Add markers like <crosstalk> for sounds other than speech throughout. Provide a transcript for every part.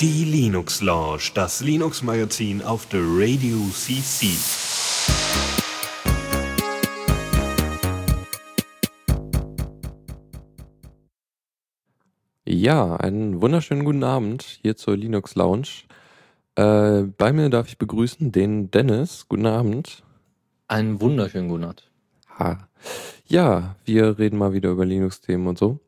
Die Linux Lounge, das Linux Magazin auf der Radio CC. Ja, einen wunderschönen guten Abend hier zur Linux Lounge. Äh, bei mir darf ich begrüßen den Dennis. Guten Abend. Einen wunderschönen guten Abend. Ha. Ja, wir reden mal wieder über Linux-Themen und so.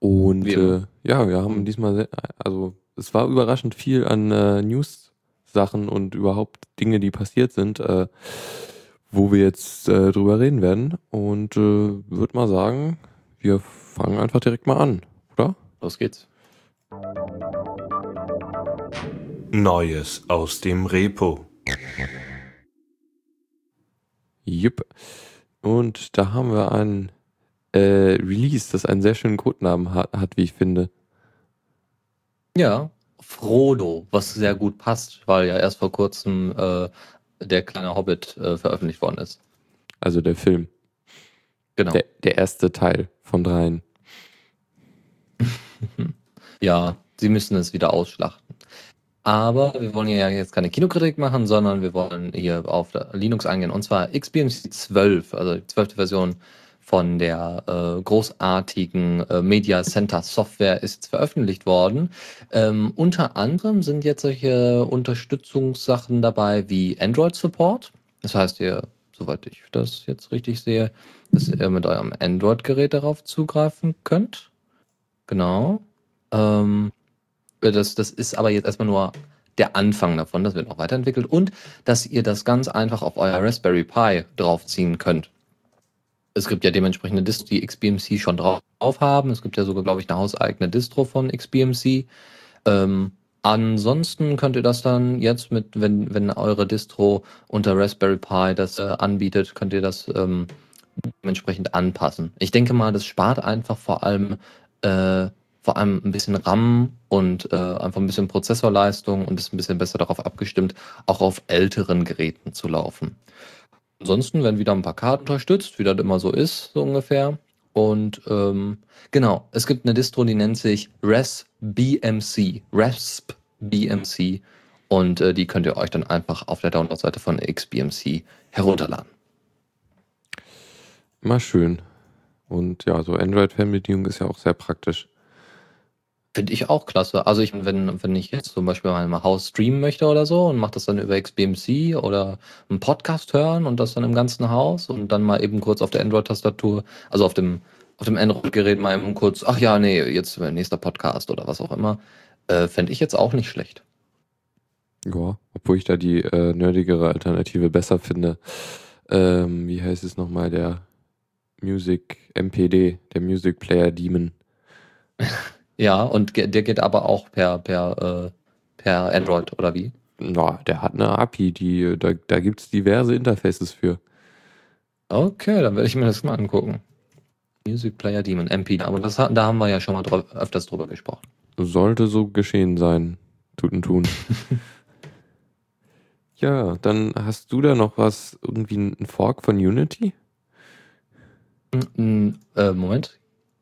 Und äh, ja, wir haben diesmal, sehr, also es war überraschend viel an äh, News-Sachen und überhaupt Dinge, die passiert sind, äh, wo wir jetzt äh, drüber reden werden. Und äh, würde mal sagen, wir fangen einfach direkt mal an, oder? Los geht's. Neues aus dem Repo. Jupp. Und da haben wir ein äh, Release, das einen sehr schönen Codenamen hat, hat, wie ich finde. Ja, Frodo, was sehr gut passt, weil ja erst vor kurzem äh, der kleine Hobbit äh, veröffentlicht worden ist. Also der Film. Genau. Der, der erste Teil von dreien. <laughs> ja, sie müssen es wieder ausschlachten. Aber wir wollen ja jetzt keine Kinokritik machen, sondern wir wollen hier auf Linux eingehen. Und zwar XBMC 12, also die zwölfte Version von der äh, großartigen äh, Media Center Software ist veröffentlicht worden. Ähm, unter anderem sind jetzt solche Unterstützungssachen dabei wie Android Support. Das heißt, ihr, soweit ich das jetzt richtig sehe, dass ihr mit eurem Android-Gerät darauf zugreifen könnt. Genau. Ähm, das, das ist aber jetzt erstmal nur der Anfang davon, das wird noch weiterentwickelt und dass ihr das ganz einfach auf euer Raspberry Pi draufziehen könnt. Es gibt ja dementsprechende Distro, die XBMC schon drauf haben. Es gibt ja sogar, glaube ich, eine hauseigene Distro von XBMC. Ähm, ansonsten könnt ihr das dann jetzt mit, wenn, wenn eure Distro unter Raspberry Pi das äh, anbietet, könnt ihr das ähm, dementsprechend anpassen. Ich denke mal, das spart einfach vor allem äh, vor allem ein bisschen RAM und äh, einfach ein bisschen Prozessorleistung und ist ein bisschen besser darauf abgestimmt, auch auf älteren Geräten zu laufen. Ansonsten werden wieder ein paar Karten unterstützt, wie das immer so ist, so ungefähr. Und ähm, genau, es gibt eine Distro, die nennt sich ResBMC. ResBMC. Und äh, die könnt ihr euch dann einfach auf der Download-Seite von XBMC herunterladen. Mal schön. Und ja, so Android-Fernbedienung ist ja auch sehr praktisch. Finde ich auch klasse. Also ich, wenn, wenn ich jetzt zum Beispiel mal Haus streamen möchte oder so und mache das dann über XBMC oder einen Podcast hören und das dann im ganzen Haus und dann mal eben kurz auf der Android-Tastatur, also auf dem, auf dem Android-Gerät mal eben kurz, ach ja, nee, jetzt nächster Podcast oder was auch immer, äh, fände ich jetzt auch nicht schlecht. Ja, obwohl ich da die äh, nerdigere Alternative besser finde. Ähm, wie heißt es nochmal, der Music MPD, der Music Player Demon. <laughs> Ja, und der geht aber auch per, per, äh, per Android, oder wie? Na, der hat eine API, die, da, da gibt es diverse Interfaces für. Okay, dann werde ich mir das mal angucken. Music Player Demon, MP, aber das, da haben wir ja schon mal drauf, öfters drüber gesprochen. Sollte so geschehen sein. Tuten tun. <laughs> ja, dann hast du da noch was, irgendwie ein Fork von Unity? Äh, Moment.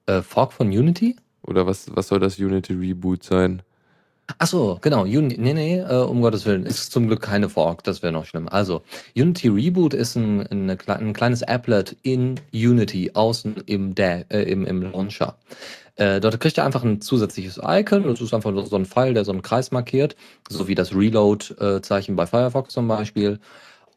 Äh, Fork von Unity? Oder was, was soll das Unity Reboot sein? Ach so, genau. Uni nee, nee, äh, um Gottes Willen. Ist zum Glück keine Fork, das wäre noch schlimm. Also, Unity Reboot ist ein, eine, ein kleines Applet in Unity, außen im, äh, im, im Launcher. Äh, dort kriegt ihr einfach ein zusätzliches Icon. Das ist einfach so ein Pfeil, der so einen Kreis markiert, so wie das Reload-Zeichen bei Firefox zum Beispiel.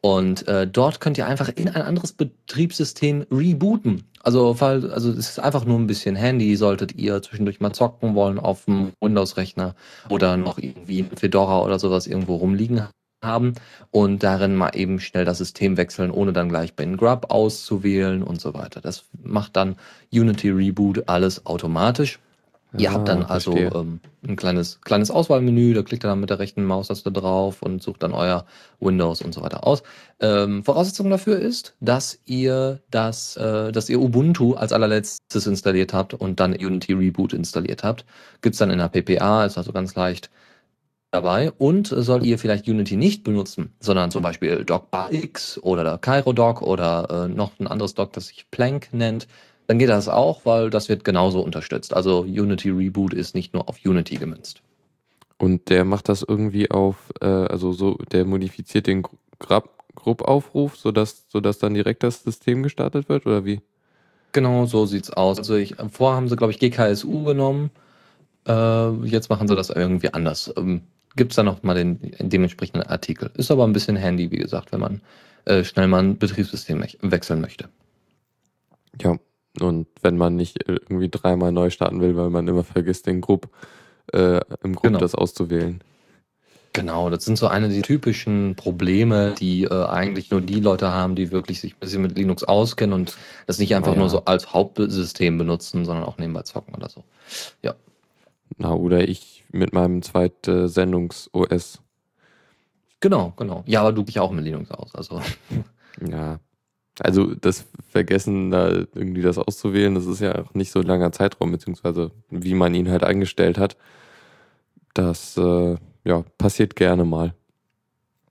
Und äh, dort könnt ihr einfach in ein anderes Betriebssystem rebooten. Also, fall, also es ist einfach nur ein bisschen Handy, solltet ihr zwischendurch mal zocken wollen auf dem Windows-Rechner oder noch irgendwie ein Fedora oder sowas irgendwo rumliegen haben und darin mal eben schnell das System wechseln, ohne dann gleich bei Grub auszuwählen und so weiter. Das macht dann Unity Reboot alles automatisch. Ihr habt dann ah, also ähm, ein kleines, kleines Auswahlmenü, da klickt ihr dann mit der rechten Maustaste drauf und sucht dann euer Windows und so weiter aus. Ähm, Voraussetzung dafür ist, dass ihr das, äh, dass ihr Ubuntu als allerletztes installiert habt und dann Unity Reboot installiert habt. Gibt's dann in der PPA, ist also ganz leicht dabei. Und soll ihr vielleicht Unity nicht benutzen, sondern zum Beispiel DocBar X oder CairoDoc oder äh, noch ein anderes Doc, das sich Plank nennt, dann geht das auch, weil das wird genauso unterstützt. Also Unity Reboot ist nicht nur auf Unity gemünzt. Und der macht das irgendwie auf, äh, also so, der modifiziert den Grub-Aufruf, sodass, sodass dann direkt das System gestartet wird, oder wie? Genau, so sieht's aus. Also ich, vorher haben sie, glaube ich, GKSU genommen. Äh, jetzt machen sie das irgendwie anders. Ähm, Gibt es da noch mal den, den dementsprechenden Artikel. Ist aber ein bisschen handy, wie gesagt, wenn man äh, schnell mal ein Betriebssystem wechseln möchte. Ja, und wenn man nicht irgendwie dreimal neu starten will, weil man immer vergisst, den Grupp, äh, im Grupp genau. das auszuwählen. Genau, das sind so eine der typischen Probleme, die äh, eigentlich nur die Leute haben, die wirklich sich ein bisschen mit Linux auskennen und das nicht einfach oh ja. nur so als Hauptsystem benutzen, sondern auch nebenbei zocken oder so. Ja. Na, oder ich mit meinem zweiten Sendungs-OS. Genau, genau. Ja, aber du dich auch mit Linux aus, also. Ja. Also das Vergessen, da irgendwie das auszuwählen, das ist ja auch nicht so ein langer Zeitraum, beziehungsweise wie man ihn halt eingestellt hat. Das äh, ja, passiert gerne mal.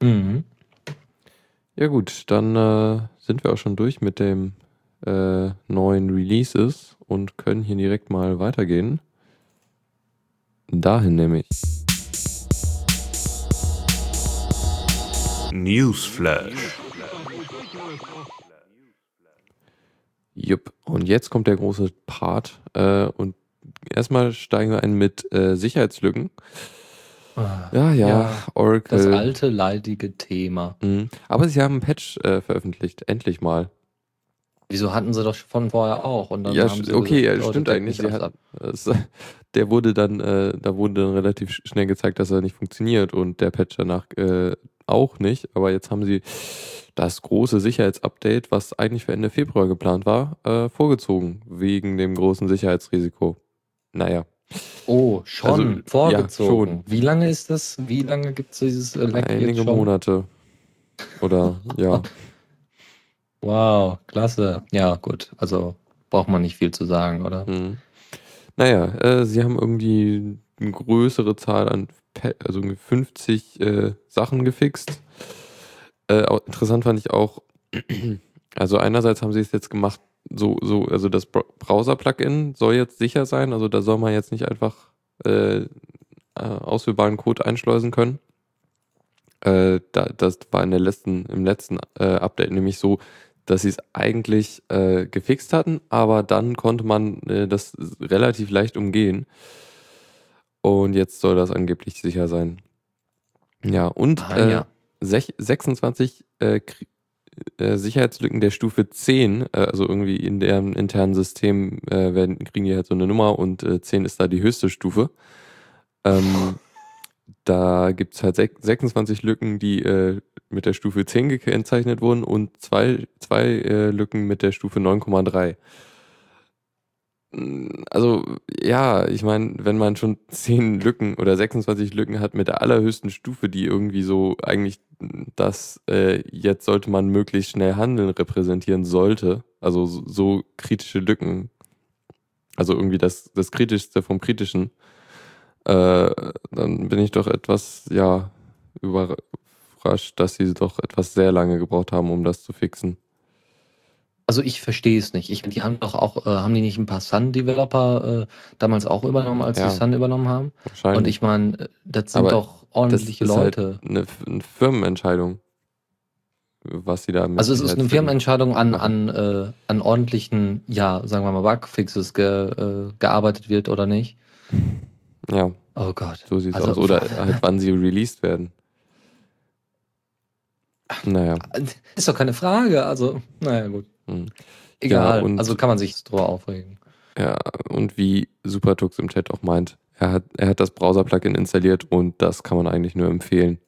Mhm. Ja gut, dann äh, sind wir auch schon durch mit dem äh, neuen Releases und können hier direkt mal weitergehen. Dahin nämlich. Newsflash. Jupp, und jetzt kommt der große Part. Äh, und erstmal steigen wir ein mit äh, Sicherheitslücken. Ah, ja, ja, ja, Oracle. Das alte, leidige Thema. Mhm. Aber sie haben einen Patch äh, veröffentlicht, endlich mal. Wieso hatten sie doch von vorher auch? Und dann ja, haben sie okay, gesagt, ja, stimmt eigentlich. Hat, das, <laughs> der wurde dann, äh, da wurde dann relativ schnell gezeigt, dass er nicht funktioniert und der Patch danach äh, auch nicht. Aber jetzt haben sie das große Sicherheitsupdate, was eigentlich für Ende Februar geplant war, äh, vorgezogen, wegen dem großen Sicherheitsrisiko. Naja. Oh, schon also, vorgezogen. Ja, schon. Wie lange ist das? Wie lange gibt es dieses Leck Einige Monate. Oder ja. <laughs> Wow, klasse. Ja, gut. Also braucht man nicht viel zu sagen, oder? Hm. Naja, äh, sie haben irgendwie eine größere Zahl an, also 50 äh, Sachen gefixt. Äh, interessant fand ich auch, <clears throat> also einerseits haben sie es jetzt gemacht, so, so, also das Browser-Plugin soll jetzt sicher sein, also da soll man jetzt nicht einfach äh, äh ausführbaren Code einschleusen können. Äh, da, das war in der letzten, im letzten äh, Update nämlich so, dass sie es eigentlich äh, gefixt hatten, aber dann konnte man äh, das relativ leicht umgehen. Und jetzt soll das angeblich sicher sein. Ja, und ah, ja. 26 äh, äh, Sicherheitslücken der Stufe 10, äh, also irgendwie in deren internen System äh, werden, kriegen die halt so eine Nummer und äh, 10 ist da die höchste Stufe. Ähm, da gibt es halt 26 Lücken, die äh, mit der Stufe 10 gekennzeichnet wurden und zwei, zwei äh, Lücken mit der Stufe 9,3. Also ja, ich meine, wenn man schon 10 Lücken oder 26 Lücken hat mit der allerhöchsten Stufe, die irgendwie so eigentlich das äh, jetzt sollte man möglichst schnell handeln repräsentieren sollte, also so, so kritische Lücken, also irgendwie das, das Kritischste vom Kritischen, äh, dann bin ich doch etwas, ja, überrascht, dass sie doch etwas sehr lange gebraucht haben, um das zu fixen. Also ich verstehe es nicht. Ich, die haben doch auch, äh, haben die nicht ein paar Sun-Developer äh, damals auch übernommen, als ja, die Sun übernommen haben? Wahrscheinlich. Und ich meine, das sind Aber doch ordentliche das ist halt Leute. Halt eine, eine, Firmenentscheidung, was sie da mit Also es ist eine Firmenentscheidung an, an, äh, an ordentlichen, ja, sagen wir mal, Bugfixes ge, äh, gearbeitet wird oder nicht. Ja. Oh Gott. So sieht es also, aus. Oder <laughs> halt, wann sie released werden. Naja. Ist doch keine Frage. Also, naja, gut. Hm. Egal. Ja, also kann man sich drüber aufregen. Ja, und wie Supertux im Chat auch meint, er hat, er hat das Browser-Plugin installiert und das kann man eigentlich nur empfehlen.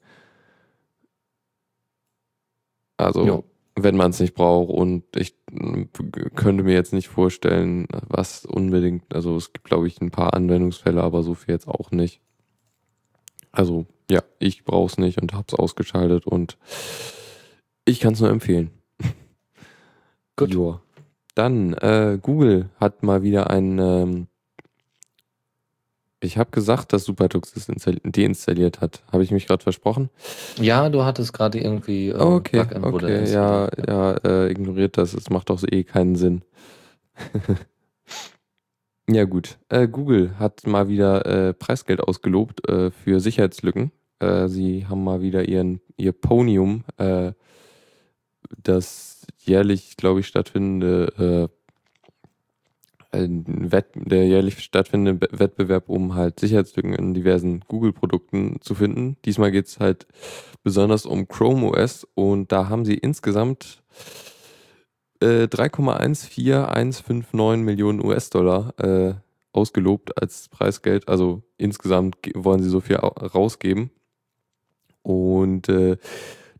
Also, jo wenn man es nicht braucht. Und ich könnte mir jetzt nicht vorstellen, was unbedingt, also es gibt, glaube ich, ein paar Anwendungsfälle, aber so viel jetzt auch nicht. Also ja, ich brauche es nicht und habe es ausgeschaltet und ich kann es nur empfehlen. Gut. Joa. Dann, äh, Google hat mal wieder ein ähm, ich habe gesagt, dass Supertux es deinstalliert hat. Habe ich mich gerade versprochen? Ja, du hattest gerade irgendwie äh, okay, okay, ja, ja, äh, ignoriert das. Es macht doch eh keinen Sinn. <laughs> ja, gut. Äh, Google hat mal wieder äh, Preisgeld ausgelobt äh, für Sicherheitslücken. Äh, sie haben mal wieder ihren, ihr Ponium, das jährlich, glaube ich, stattfindende Wett, der jährlich stattfindende Wettbewerb, um halt Sicherheitslücken in diversen Google-Produkten zu finden. Diesmal geht es halt besonders um Chrome OS und da haben sie insgesamt äh, 3,14159 Millionen US-Dollar äh, ausgelobt als Preisgeld. Also insgesamt wollen sie so viel rausgeben. Und äh,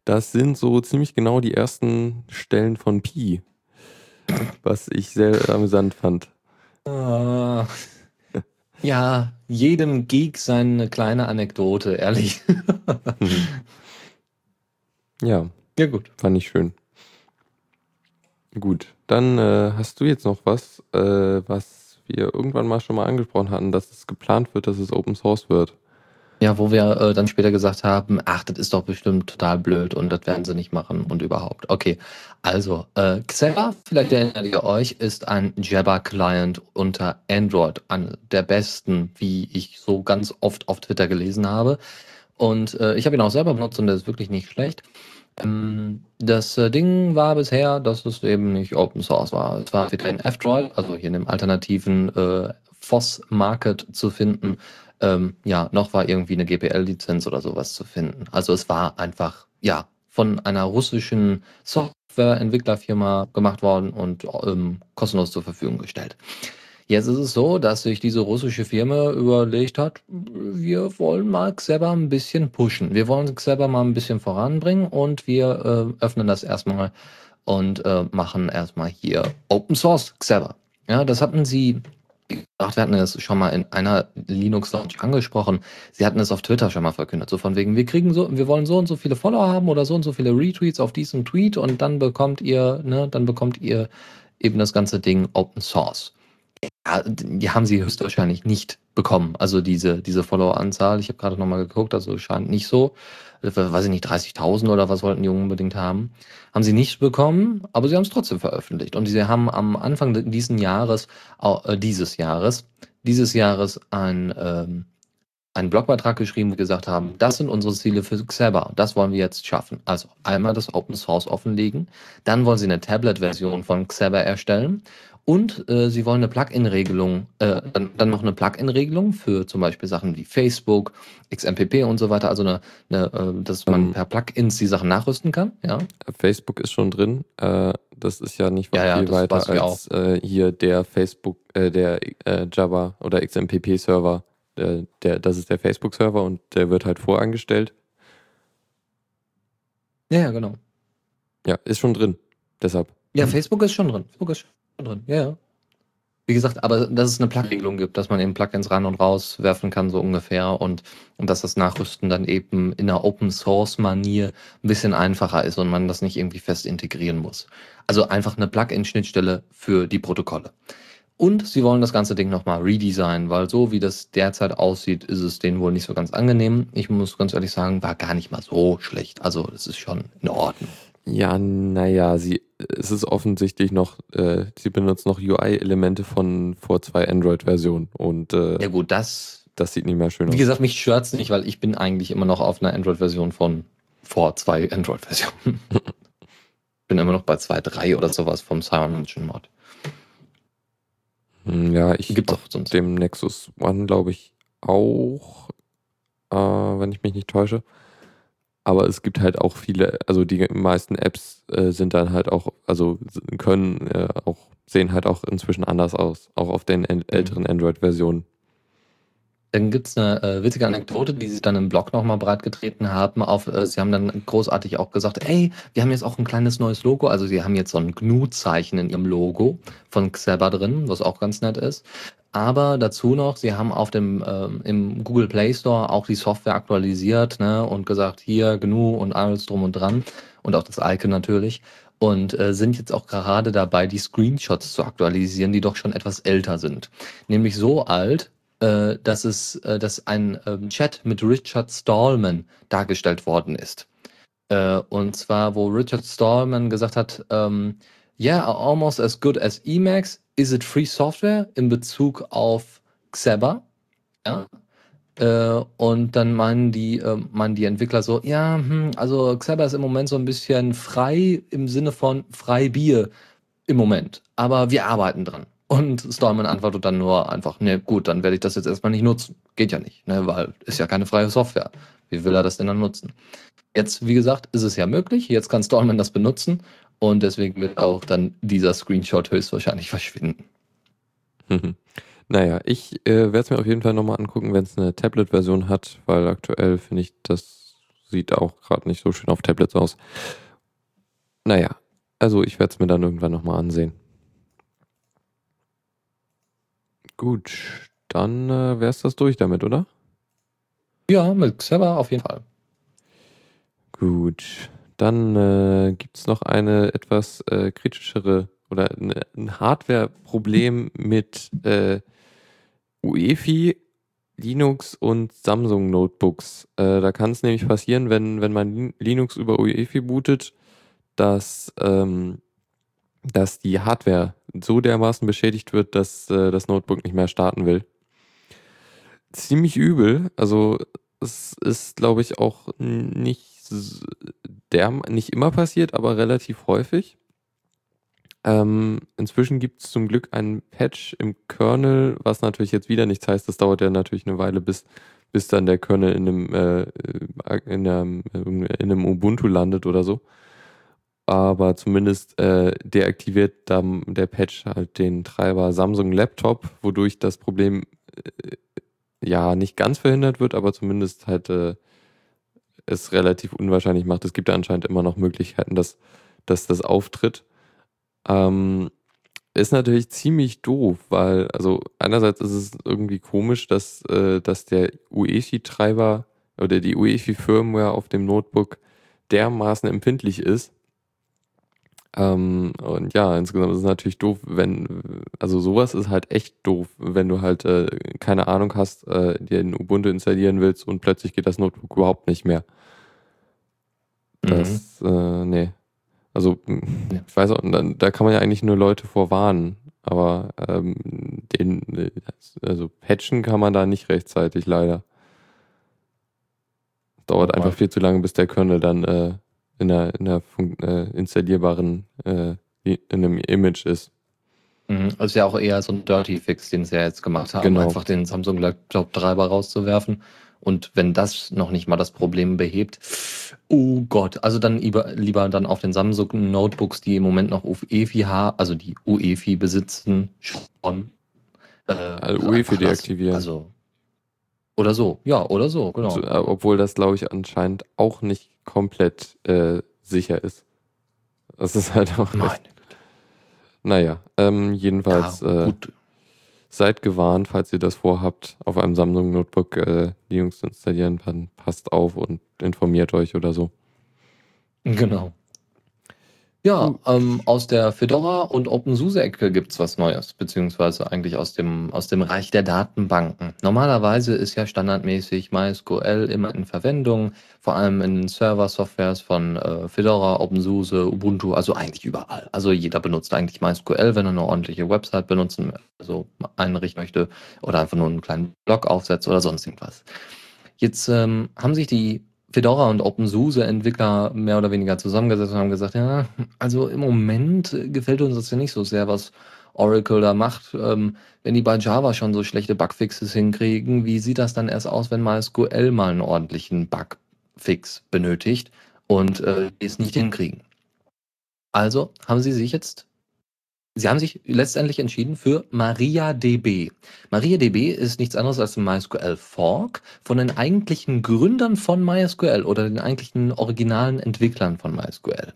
das sind so ziemlich genau die ersten Stellen von Pi, was ich sehr amüsant fand. Uh, ja, jedem Geek seine kleine Anekdote, ehrlich. Mhm. ja. Ja, gut. Fand ich schön. Gut, dann äh, hast du jetzt noch was, äh, was wir irgendwann mal schon mal angesprochen hatten, dass es geplant wird, dass es Open Source wird. Ja, wo wir äh, dann später gesagt haben, ach, das ist doch bestimmt total blöd und das werden sie nicht machen und überhaupt. Okay, also äh, Xera, vielleicht erinnert ihr euch, ist ein Jabber-Client unter Android, an der besten, wie ich so ganz oft auf Twitter gelesen habe. Und äh, ich habe ihn auch selber benutzt und der ist wirklich nicht schlecht. Ähm, das äh, Ding war bisher, dass es eben nicht Open Source war. Es war wieder in F-Droid, also hier in dem alternativen äh, FOSS-Market zu finden ähm, ja, noch war irgendwie eine GPL-Lizenz oder sowas zu finden. Also es war einfach, ja, von einer russischen Softwareentwicklerfirma gemacht worden und ähm, kostenlos zur Verfügung gestellt. Jetzt ist es so, dass sich diese russische Firma überlegt hat, wir wollen mal selber ein bisschen pushen. Wir wollen selber mal ein bisschen voranbringen und wir äh, öffnen das erstmal und äh, machen erstmal hier Open Source Xever. Ja, das hatten sie gesagt, wir hatten es schon mal in einer Linux-Launch angesprochen. Sie hatten es auf Twitter schon mal verkündet. So von wegen, wir kriegen so, wir wollen so und so viele Follower haben oder so und so viele Retweets auf diesen Tweet und dann bekommt ihr, ne, dann bekommt ihr eben das ganze Ding Open Source. Ja, die haben sie höchstwahrscheinlich nicht bekommen. Also diese, diese Follower-Anzahl. Ich habe gerade nochmal geguckt, also scheint nicht so. Äh, weiß ich nicht, 30.000 oder was wollten die unbedingt haben. Haben sie nicht bekommen, aber sie haben es trotzdem veröffentlicht. Und sie haben am Anfang diesen Jahres, äh, dieses Jahres, dieses Jahres ein, ähm, einen Blogbeitrag geschrieben, und gesagt haben, das sind unsere Ziele für Xeber. Das wollen wir jetzt schaffen. Also einmal das Open Source offenlegen, dann wollen sie eine Tablet-Version von Xeber erstellen und äh, sie wollen eine Plugin-Regelung, äh, dann, dann, noch eine Plugin-Regelung für zum Beispiel Sachen wie Facebook, XMPP und so weiter. Also eine, eine äh, dass man um, per Plugins die Sachen nachrüsten kann. Ja. Facebook ist schon drin. Äh, das ist ja nicht ja, viel ja, weiter als äh, hier der Facebook, äh, der Java oder XMPP-Server. der, das ist der Facebook-Server und der wird halt vorangestellt. Ja, ja, genau. Ja, ist schon drin. Deshalb. Ja, Facebook ist schon drin. Facebook ist drin, ja. Wie gesagt, aber dass es eine Plug-Regelung gibt, dass man eben Plugins ran und raus werfen kann, so ungefähr, und, und dass das Nachrüsten dann eben in einer Open-Source-Manier ein bisschen einfacher ist und man das nicht irgendwie fest integrieren muss. Also einfach eine Plugin-Schnittstelle für die Protokolle. Und sie wollen das ganze Ding nochmal redesignen, weil so wie das derzeit aussieht, ist es denen wohl nicht so ganz angenehm. Ich muss ganz ehrlich sagen, war gar nicht mal so schlecht. Also es ist schon in Ordnung. Ja, naja, sie, es ist offensichtlich noch, äh, sie benutzen noch UI-Elemente von vor zwei Android-Versionen und äh, ja gut, das, das sieht nicht mehr schön aus. Wie gesagt, mich stört's nicht, weil ich bin eigentlich immer noch auf einer Android-Version von vor zwei Android-Versionen. <laughs> bin immer noch bei 2.3 oder sowas vom Cyanogen Mod. Hm, ja, ich gibt auf sonst. dem Nexus One glaube ich auch, äh, wenn ich mich nicht täusche. Aber es gibt halt auch viele, also die meisten Apps äh, sind dann halt auch, also können äh, auch, sehen halt auch inzwischen anders aus, auch auf den mhm. älteren Android-Versionen. Dann gibt es eine äh, witzige Anekdote, die sie dann im Blog nochmal breitgetreten haben. Auf, äh, sie haben dann großartig auch gesagt, ey, wir haben jetzt auch ein kleines neues Logo. Also sie haben jetzt so ein GNU-Zeichen in ihrem Logo von Xeba drin, was auch ganz nett ist. Aber dazu noch, sie haben auf dem ähm, im Google Play Store auch die Software aktualisiert ne, und gesagt, hier GNU und alles drum und dran und auch das Icon natürlich. Und äh, sind jetzt auch gerade dabei, die Screenshots zu aktualisieren, die doch schon etwas älter sind. Nämlich so alt, äh, dass es, äh, dass ein ähm, Chat mit Richard Stallman dargestellt worden ist. Äh, und zwar, wo Richard Stallman gesagt hat, ähm, Yeah, almost as good as Emacs, is it free software in Bezug auf Xeber? Ja. Äh, und dann meinen die, äh, meinen die Entwickler so, ja, hm, also Xeber ist im Moment so ein bisschen frei im Sinne von frei Bier im Moment. Aber wir arbeiten dran. Und Stallman antwortet dann nur einfach, ne, gut, dann werde ich das jetzt erstmal nicht nutzen. Geht ja nicht, ne, weil ist ja keine freie Software. Wie will er das denn dann nutzen? Jetzt, wie gesagt, ist es ja möglich. Jetzt kann Stallman das benutzen. Und deswegen wird auch dann dieser Screenshot höchstwahrscheinlich verschwinden. <laughs> Naja, ich äh, werde es mir auf jeden Fall nochmal angucken, wenn es eine Tablet-Version hat, weil aktuell finde ich, das sieht auch gerade nicht so schön auf Tablets aus. Naja, also ich werde es mir dann irgendwann nochmal ansehen. Gut, dann äh, wäre es das durch damit, oder? Ja, mit Xever auf jeden Fall. Gut, dann äh, gibt es noch eine etwas äh, kritischere oder eine, ein Hardware-Problem mit äh, UEFI, Linux und Samsung Notebooks. Äh, da kann es nämlich passieren, wenn, wenn man Linux über UEFI bootet, dass, ähm, dass die Hardware so dermaßen beschädigt wird, dass äh, das Notebook nicht mehr starten will. Ziemlich übel. Also es ist, glaube ich, auch nicht der nicht immer passiert, aber relativ häufig. Ähm, inzwischen gibt es zum Glück einen Patch im Kernel, was natürlich jetzt wieder nichts heißt. Das dauert ja natürlich eine Weile, bis, bis dann der Kernel in einem, äh, in, einem, in einem Ubuntu landet oder so. Aber zumindest äh, deaktiviert dann der Patch halt den Treiber Samsung Laptop, wodurch das Problem äh, ja nicht ganz verhindert wird, aber zumindest halt äh, es relativ unwahrscheinlich macht. Es gibt ja anscheinend immer noch Möglichkeiten, dass, dass das auftritt. Ähm, ist natürlich ziemlich doof, weil, also einerseits ist es irgendwie komisch, dass, äh, dass der UEFI-Treiber oder die UEFI-Firmware auf dem Notebook dermaßen empfindlich ist. Ähm, und ja, insgesamt ist es natürlich doof, wenn, also sowas ist halt echt doof, wenn du halt äh, keine Ahnung hast, äh, dir ein Ubuntu installieren willst und plötzlich geht das Notebook überhaupt nicht mehr. Das, mhm. äh, nee. Also, ich weiß auch, da kann man ja eigentlich nur Leute vorwarnen, aber ähm, den, also patchen kann man da nicht rechtzeitig leider. Dauert oh, einfach viel zu lange, bis der Kernel dann äh, in einer, in einer äh, installierbaren äh, in einem Image ist. Mhm. Also ja auch eher so ein Dirty Fix, den sie ja jetzt gemacht haben, genau. einfach den Samsung Laptop Treiber rauszuwerfen. Und wenn das noch nicht mal das Problem behebt, oh Gott, also dann lieber, lieber dann auf den Samsung Notebooks, die im Moment noch UEFI haben, also die UEFI besitzen, schon. Äh, also UEFI deaktivieren. Also, oder so, ja, oder so, genau. Also, obwohl das, glaube ich, anscheinend auch nicht komplett äh, sicher ist. Das ist halt auch. Meine Naja, ähm, jedenfalls ja, äh, seid gewarnt, falls ihr das vorhabt, auf einem Samsung Notebook äh, Linux zu installieren, dann passt auf und informiert euch oder so. Genau. Ja, ähm, aus der Fedora und OpenSUSE-Ecke gibt's was Neues, beziehungsweise eigentlich aus dem, aus dem Reich der Datenbanken. Normalerweise ist ja standardmäßig MySQL immer in Verwendung, vor allem in Server-Softwares von äh, Fedora, OpenSUSE, Ubuntu, also eigentlich überall. Also jeder benutzt eigentlich MySQL, wenn er eine ordentliche Website benutzen, also einrichten möchte oder einfach nur einen kleinen Blog aufsetzt oder sonst irgendwas. Jetzt ähm, haben sich die Fedora und OpenSUSE-Entwickler mehr oder weniger zusammengesetzt und haben gesagt, ja, also im Moment gefällt uns das ja nicht so sehr, was Oracle da macht. Ähm, wenn die bei Java schon so schlechte Bugfixes hinkriegen, wie sieht das dann erst aus, wenn MySQL mal einen ordentlichen Bugfix benötigt und äh, es nicht hinkriegen? Also haben sie sich jetzt Sie haben sich letztendlich entschieden für MariaDB. MariaDB ist nichts anderes als ein MySQL Fork von den eigentlichen Gründern von MySQL oder den eigentlichen originalen Entwicklern von MySQL.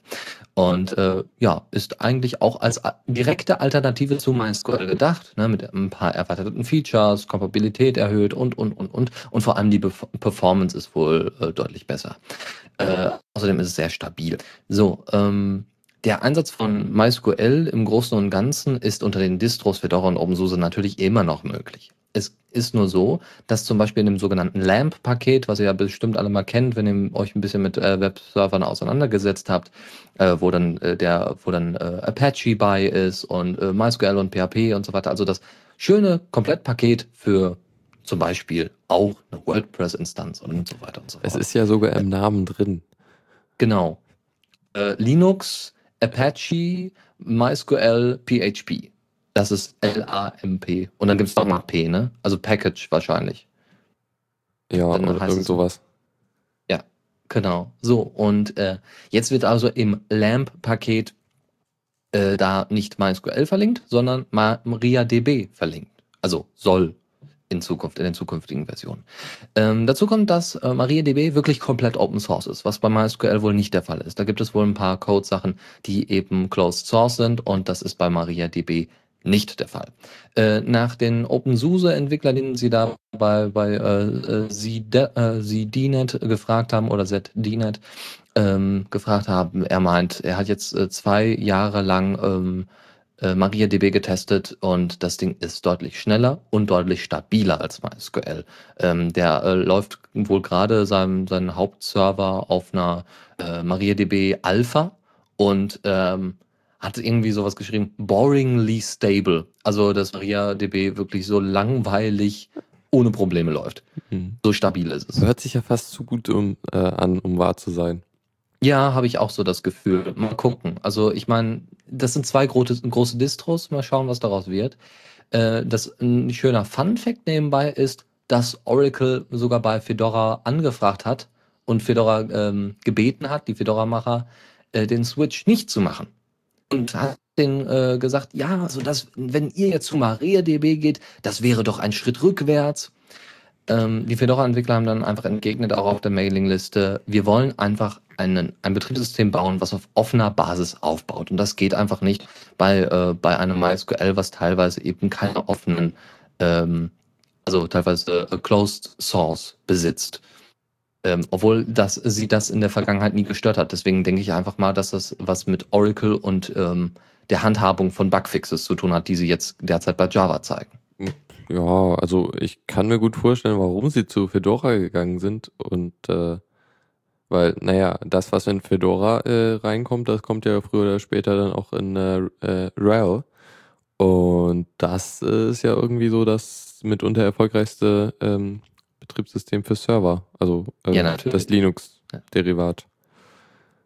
Und äh, ja, ist eigentlich auch als direkte Alternative zu MySQL gedacht, ne, mit ein paar erweiterten Features, Kompatibilität erhöht und, und, und, und. Und vor allem die Be Performance ist wohl äh, deutlich besser. Äh, außerdem ist es sehr stabil. So, ähm, der Einsatz von MySQL im Großen und Ganzen ist unter den Distros Fedora und OpenSUSE natürlich immer noch möglich. Es ist nur so, dass zum Beispiel in dem sogenannten LAMP-Paket, was ihr ja bestimmt alle mal kennt, wenn ihr euch ein bisschen mit äh, Webservern auseinandergesetzt habt, äh, wo dann äh, der, wo dann äh, Apache bei ist und äh, MySQL und PHP und so weiter. Also das schöne Komplettpaket für zum Beispiel auch eine WordPress-Instanz und so weiter und so fort. Es ist ja sogar im Namen drin. Genau. Äh, Linux, Apache, MySQL, PHP. Das ist L-A-M-P. Und dann gibt es nochmal P, ne? Also Package wahrscheinlich. Ja, Dann oder irgend sowas. Ja, genau. So, und äh, jetzt wird also im LAMP-Paket äh, da nicht MySQL verlinkt, sondern Ma- MariaDB verlinkt. Also soll in Zukunft, in den zukünftigen Versionen. Ähm, dazu kommt, dass äh, MariaDB wirklich komplett Open Source ist, was bei MySQL wohl nicht der Fall ist. Da gibt es wohl ein paar Code-Sachen, die eben Closed Source sind und das ist bei MariaDB nicht der Fall. Äh, nach den OpenSUSE-Entwicklern, den sie da bei, bei äh, äh, ZD- äh, ZDNet gefragt haben oder ZDNet ähm, gefragt haben, er meint, er hat jetzt äh, zwei Jahre lang ähm, äh, MariaDB getestet und das Ding ist deutlich schneller und deutlich stabiler als MySQL. Ähm, der äh, läuft wohl gerade seinen, seinen Hauptserver auf einer äh, MariaDB Alpha und ähm, hat irgendwie sowas geschrieben, boringly stable. Also, dass MariaDB wirklich so langweilig ohne Probleme läuft. Hm. So stabil ist es. Hört sich ja fast zu gut um, äh, an, um wahr zu sein. Ja, habe ich auch so das Gefühl. Mal gucken. Also ich meine, das sind zwei große, große Distros. Mal schauen, was daraus wird. Äh, das ein schöner Fun-Fact nebenbei ist, dass Oracle sogar bei Fedora angefragt hat und Fedora ähm, gebeten hat, die Fedora-Macher, äh, den Switch nicht zu machen. Und hat den äh, gesagt, ja, also das, wenn ihr jetzt zu MariaDB geht, das wäre doch ein Schritt rückwärts. Ähm, die Fedora-Entwickler haben dann einfach entgegnet, auch auf der Mailingliste, wir wollen einfach einen, ein Betriebssystem bauen, was auf offener Basis aufbaut. Und das geht einfach nicht bei, äh, bei einem MySQL, was teilweise eben keine offenen, ähm, also teilweise äh, Closed Source besitzt. Ähm, obwohl das, sie das in der Vergangenheit nie gestört hat. Deswegen denke ich einfach mal, dass das was mit Oracle und ähm, der Handhabung von Bugfixes zu tun hat, die sie jetzt derzeit bei Java zeigen. Ja, also ich kann mir gut vorstellen, warum sie zu Fedora gegangen sind und äh, weil, naja, das, was in Fedora äh, reinkommt, das kommt ja früher oder später dann auch in äh, äh, RHEL. Und das äh, ist ja irgendwie so das mitunter erfolgreichste ähm, Betriebssystem für Server. Also äh, Ja, das Linux-Derivat.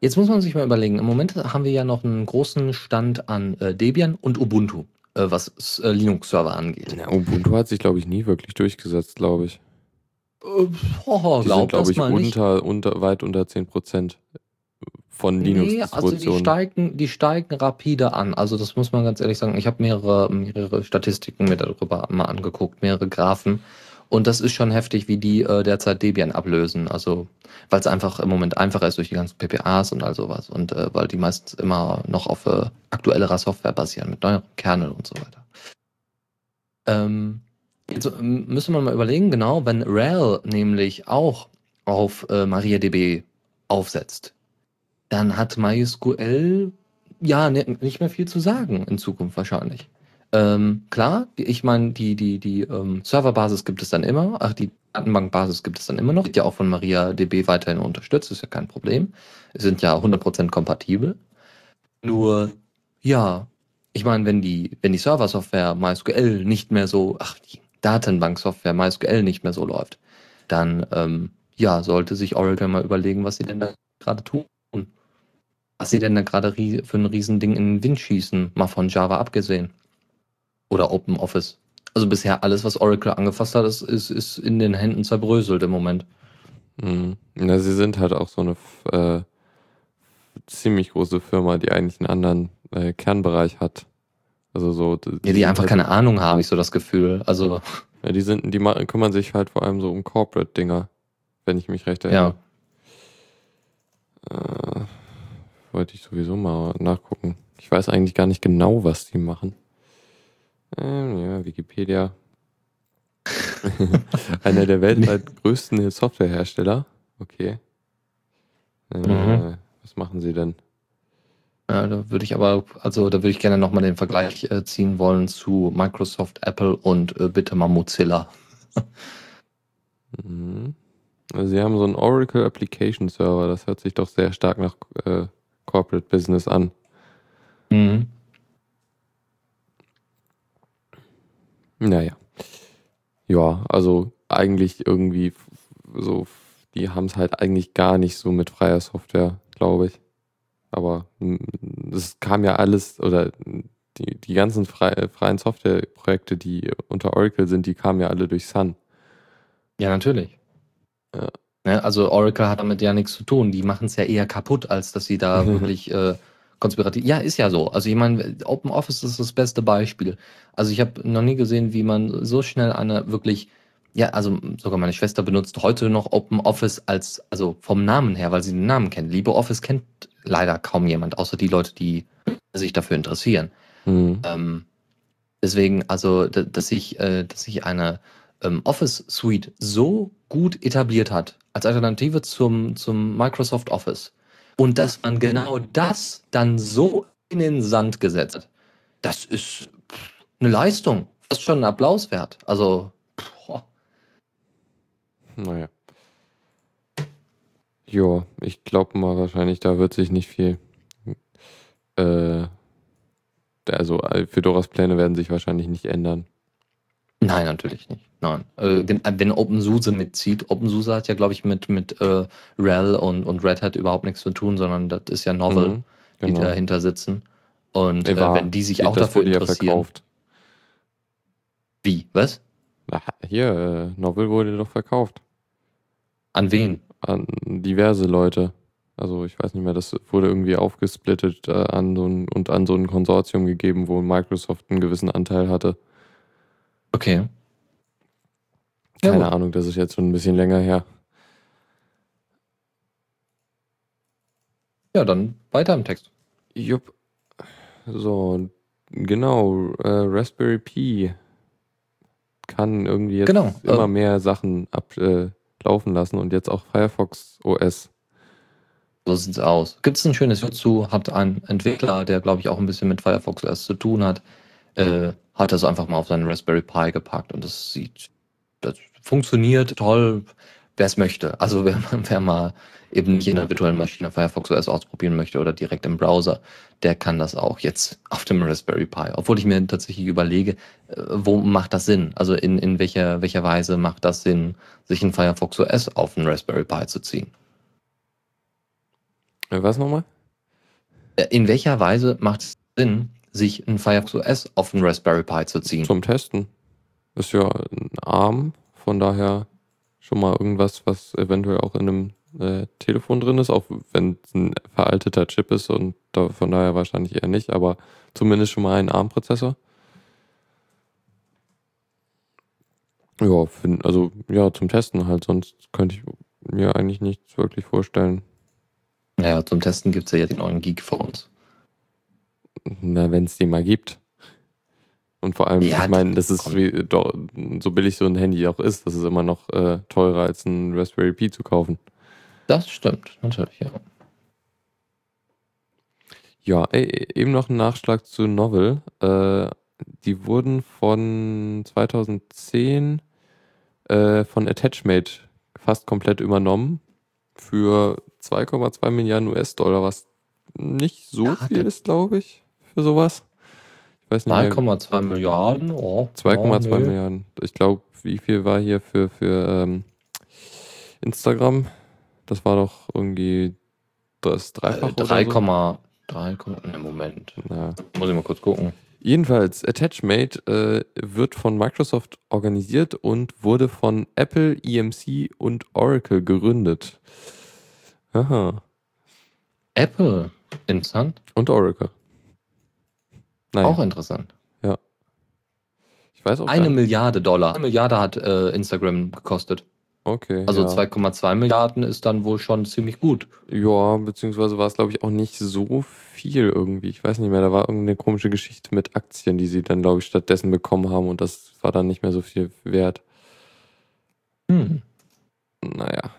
Jetzt muss man sich mal überlegen, im Moment haben wir ja noch einen großen Stand an äh, Debian und Ubuntu, äh, was äh, Linux-Server angeht. Ja, Ubuntu hat sich, glaube ich, nie wirklich durchgesetzt, glaube ich. Oh, Die sind, glaube ich, unter, unter, weit unter 10% von Nee, also die steigen, die steigen rapide an. Also das muss man ganz ehrlich sagen. Ich habe mehrere, mehrere Statistiken mir darüber mal angeguckt, mehrere Graphen. Und das ist schon heftig, wie die äh, derzeit Debian ablösen. Also weil es einfach im Moment einfacher ist durch die ganzen PPAs und all sowas. Und äh, weil die meistens immer noch auf äh, aktuellerer Software basieren, mit neueren Kernel und so weiter. Ähm, jetzt müssen wir mal überlegen, genau, wenn RHEL nämlich auch auf äh, MariaDB aufsetzt, dann hat MySQL ja nicht mehr viel zu sagen in Zukunft wahrscheinlich. Ähm, klar, ich meine, die, die, die ähm, Serverbasis gibt es dann immer, ach, die Datenbankbasis gibt es dann immer noch, wird ja auch von MariaDB weiterhin unterstützt, ist ja kein Problem. Es sind ja 100% kompatibel. Nur, ja, ich meine, wenn die, wenn die Serversoftware MySQL nicht mehr so, ach, die Datenbanksoftware MySQL nicht mehr so läuft, dann, ähm, ja, sollte sich Oracle mal überlegen, was sie denn da gerade tun. Was sie denn da gerade für ein Riesending in den Wind schießen, mal von Java abgesehen. Oder OpenOffice. Also bisher alles, was Oracle angefasst hat, ist, ist, ist in den Händen zerbröselt im Moment. Mhm. Ja, sie sind halt auch so eine äh, ziemlich große Firma, die eigentlich einen anderen äh, Kernbereich hat. Also so. Ja, die einfach keine Ahnung haben, ich so das Gefühl. Also, Ja, die sind, die kümmern sich halt vor allem so um Corporate-Dinger, wenn ich mich recht ja. erinnere. Äh, wollte ich sowieso mal nachgucken. Ich weiß eigentlich gar nicht genau, was die machen. Ähm, ja, Wikipedia. <laughs> Einer der weltweit größten Softwarehersteller. Okay. Äh, Mhm. Was machen sie denn? Ja, da würde ich aber, also da würde ich gerne nochmal den Vergleich äh, ziehen wollen zu Microsoft, Apple und äh, bitte mal Mozilla. <laughs> Mhm. Also sie haben so einen Oracle Application Server, das hört sich doch sehr stark nach äh, Corporate Business an. Mhm. Naja. Ja, also eigentlich irgendwie so, die haben es halt eigentlich gar nicht so mit freier Software, glaube ich. Aber es kam ja alles, oder die, die ganzen frei, freien Softwareprojekte, die unter Oracle sind, die kamen ja alle durch Sun. Ja, natürlich. Ja. Ne, also Oracle hat damit ja nichts zu tun. Die machen es ja eher kaputt, als dass sie da <laughs> wirklich äh, konspirativ. Ja, ist ja so. Also ich meine, Open Office ist das beste Beispiel. Also ich habe noch nie gesehen, wie man so schnell eine wirklich, ja, also sogar meine Schwester benutzt heute noch Open Office als, also vom Namen her, weil sie den Namen kennt. LibreOffice kennt leider kaum jemand, außer die Leute, die sich dafür interessieren. Mhm. Ähm, deswegen, also, dass sich, äh, dass sich eine ähm, Office Suite so gut etabliert hat, als Alternative zum, zum Microsoft Office, und dass man genau das dann so in den Sand gesetzt hat, das ist eine Leistung. Das ist schon ein Applaus wert. Also. Naja. Jo, ich glaube mal wahrscheinlich, da wird sich nicht viel. Äh, also Fedoras Pläne werden sich wahrscheinlich nicht ändern. Nein, natürlich nicht. Nein. Äh, wenn OpenSUSE mitzieht, OpenSUSE hat ja, glaube ich, mit, mit äh, RHEL und, und Red Hat überhaupt nichts zu tun, sondern das ist ja Novel, Mhm, die genau. dahinter sitzen. Und äh, wenn die sich auch das dafür wurde ja interessieren. verkauft. Wie? Was? Na, hier, äh, Novel wurde doch verkauft. An wen? An diverse Leute. Also ich weiß nicht mehr, das wurde irgendwie aufgesplittet äh, an so ein, und an so ein Konsortium gegeben, wo Microsoft einen gewissen Anteil hatte. Okay. Ja, Keine gut. Ahnung, das ist jetzt schon ein bisschen länger her. Ja, dann weiter im Text. Jupp. So, genau, äh, Raspberry Pi kann irgendwie jetzt Genau, immer äh, mehr Sachen ablaufen äh, laufen lassen und jetzt auch Firefox OS. So sieht's aus. Gibt es ein schönes Video zu, hat ein Entwickler, der glaube ich auch ein bisschen mit Firefox OS zu tun hat, äh, hat das einfach mal auf seinen Raspberry Pi gepackt und das sieht, das funktioniert toll, wer es möchte. Also <laughs> wer, wer mal eben nicht in der virtuellen Maschine Firefox OS ausprobieren möchte oder direkt im Browser, der kann das auch jetzt <laughs> auf dem Raspberry Pi. Obwohl ich mir tatsächlich überlege, äh, wo macht das Sinn? Also in, in welcher, welcher Weise macht das Sinn, sich ein Firefox OS auf den Raspberry Pi zu ziehen? Äh, was nochmal? Äh, In welcher Weise macht es Sinn, sich ein Firefox OS auf den Raspberry Pi zu ziehen? Zum Testen. Ist ja ein ARM, von daher schon mal irgendwas, was eventuell auch in einem äh, Telefon drin ist, auch wenn es ein veralteter Chip ist und da, von daher wahrscheinlich eher nicht, aber zumindest schon mal ein ARM-Prozessor. Ja, find, also ja, zum Testen halt, sonst könnte ich mir eigentlich nichts wirklich vorstellen. Ja, zum Testen gibt es ja jetzt die neuen Geek-Phones. Na, wenn es die mal gibt. Und vor allem, Ja, ich meine, das ist wie, doch, so billig so ein Handy auch ist, das ist immer noch äh, teurer als ein Raspberry Pi zu kaufen. Das stimmt, natürlich, ja. Ja, eben noch ein Nachschlag zu Novel. Äh, die wurden von 2010 äh, von Attachmate fast komplett übernommen für 2,2 Milliarden US-Dollar, was nicht so Ja, viel ist, glaube ich, für sowas. Weiß nicht mehr. 2,2 Milliarden. Oh, 2,2 oh, nö. Milliarden. Ich glaube, wie viel war hier für, für ähm, Instagram? Das war doch irgendwie das Äh, Dreifache oder 3, so. 3, ne, Moment. Na. Muss ich mal kurz gucken. Jedenfalls, Attachmate äh, wird von Microsoft organisiert und wurde von Apple, EMC und Oracle gegründet. Aha. Apple, interessant. Und Oracle. Naja, Auch interessant. ich weiß auch Eine gar nicht. Milliarde Dollar. Eine Milliarde hat äh, Instagram gekostet. Okay. Also ja. 2,2 Milliarden ist dann wohl schon ziemlich gut. Ja, beziehungsweise war es, glaube ich, auch nicht so viel irgendwie. Ich weiß nicht mehr, da war irgendeine komische Geschichte mit Aktien, die sie dann, glaube ich, stattdessen bekommen haben und das war dann nicht mehr so viel wert. Hm. Naja.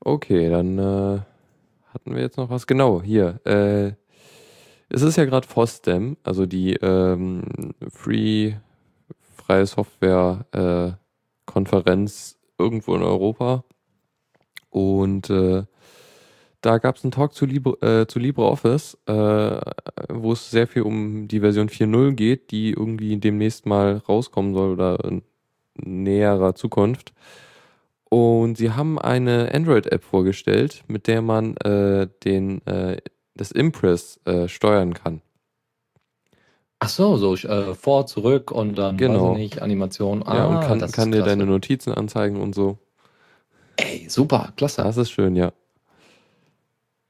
Okay, dann äh, hatten wir jetzt noch was? Genau, hier. Äh, es ist ja gerade FOSDEM, also die ähm, Free Freie Software äh, Konferenz irgendwo in Europa. Und äh, da gab es einen Talk zu, Libre, äh, zu LibreOffice, äh, wo es sehr viel um die Version 4.0 geht, die irgendwie demnächst mal rauskommen soll oder in näherer Zukunft. Und sie haben eine Android-App vorgestellt, mit der man äh, den, äh, das Impress äh, steuern kann. Ach so, so äh, vor, zurück und dann, Genau. weiß ich nicht, Animation. ja, und Ah, kann, kann dir klasse. deine Notizen anzeigen und so. Ey, super, klasse. Das ist schön, ja.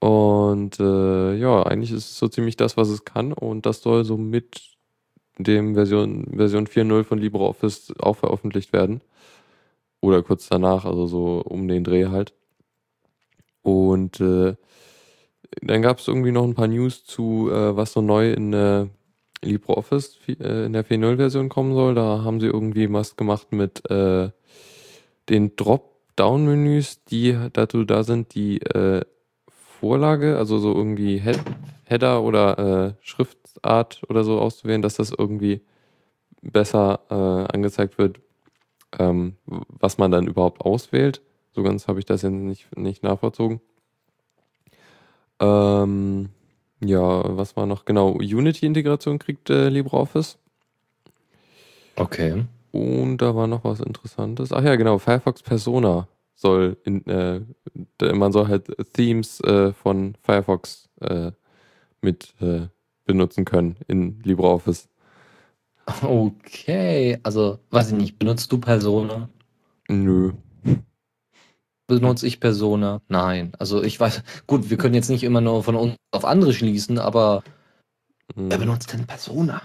Und äh, ja, eigentlich ist es so ziemlich das, was es kann. Und das soll so mit dem Version, Version 4.0 von LibreOffice auch veröffentlicht werden. Oder kurz danach, also so um den Dreh halt. Und äh, dann gab es irgendwie noch ein paar News zu, äh, was so neu in äh, LibreOffice äh, in der 4.0-Version kommen soll. Da haben sie irgendwie was gemacht mit äh, den Drop-Down-Menüs, die dazu da sind, die äh, Vorlage, also so irgendwie Head Header oder äh, Schriftart oder so auszuwählen, dass das irgendwie besser angezeigt wird, ähm, was man dann überhaupt auswählt. So ganz habe ich das jetzt nicht, nicht nachvollzogen. Ähm, ja, was war noch? Genau, Unity-Integration kriegt äh, LibreOffice. Okay. Und da war noch was Interessantes. Ach ja, genau, Firefox Persona soll in, äh, man soll halt Themes äh, von Firefox äh, mit äh, benutzen können in LibreOffice. Okay, also, weiß ich nicht, benutzt du Persona? Nö. Benutze ich Persona? Nein. Also ich weiß, gut, wir können jetzt nicht immer nur von uns auf andere schließen, aber wer Hm. benutzt denn Persona?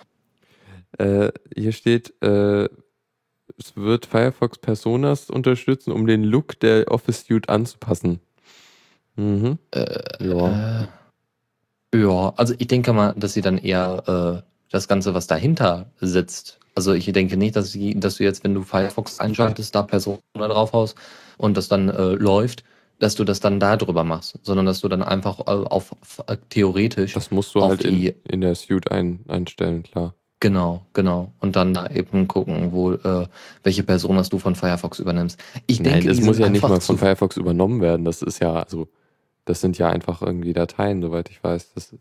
Äh, hier steht, äh, es wird Firefox Personas unterstützen, um den Look der Office Suite anzupassen. Mhm. Äh, Ja. äh, ja, also ich denke mal, dass sie dann eher äh, das Ganze, was dahinter sitzt. Also ich denke nicht, dass, sie, dass du jetzt, wenn du Firefox einschaltest, da Persona draufhaust und das dann äh, läuft, dass du das dann da drüber machst, sondern dass du dann einfach äh, auf, auf theoretisch Das musst du halt in, die- in der Suite ein, einstellen, klar. Genau, genau. Und dann da eben gucken, wo, äh, welche Personas du von Firefox übernimmst. Ich Nein, denke, das die muss ja nicht mal von Firefox übernommen werden. Das ist ja, also, das sind ja einfach irgendwie Dateien, soweit ich weiß. Das,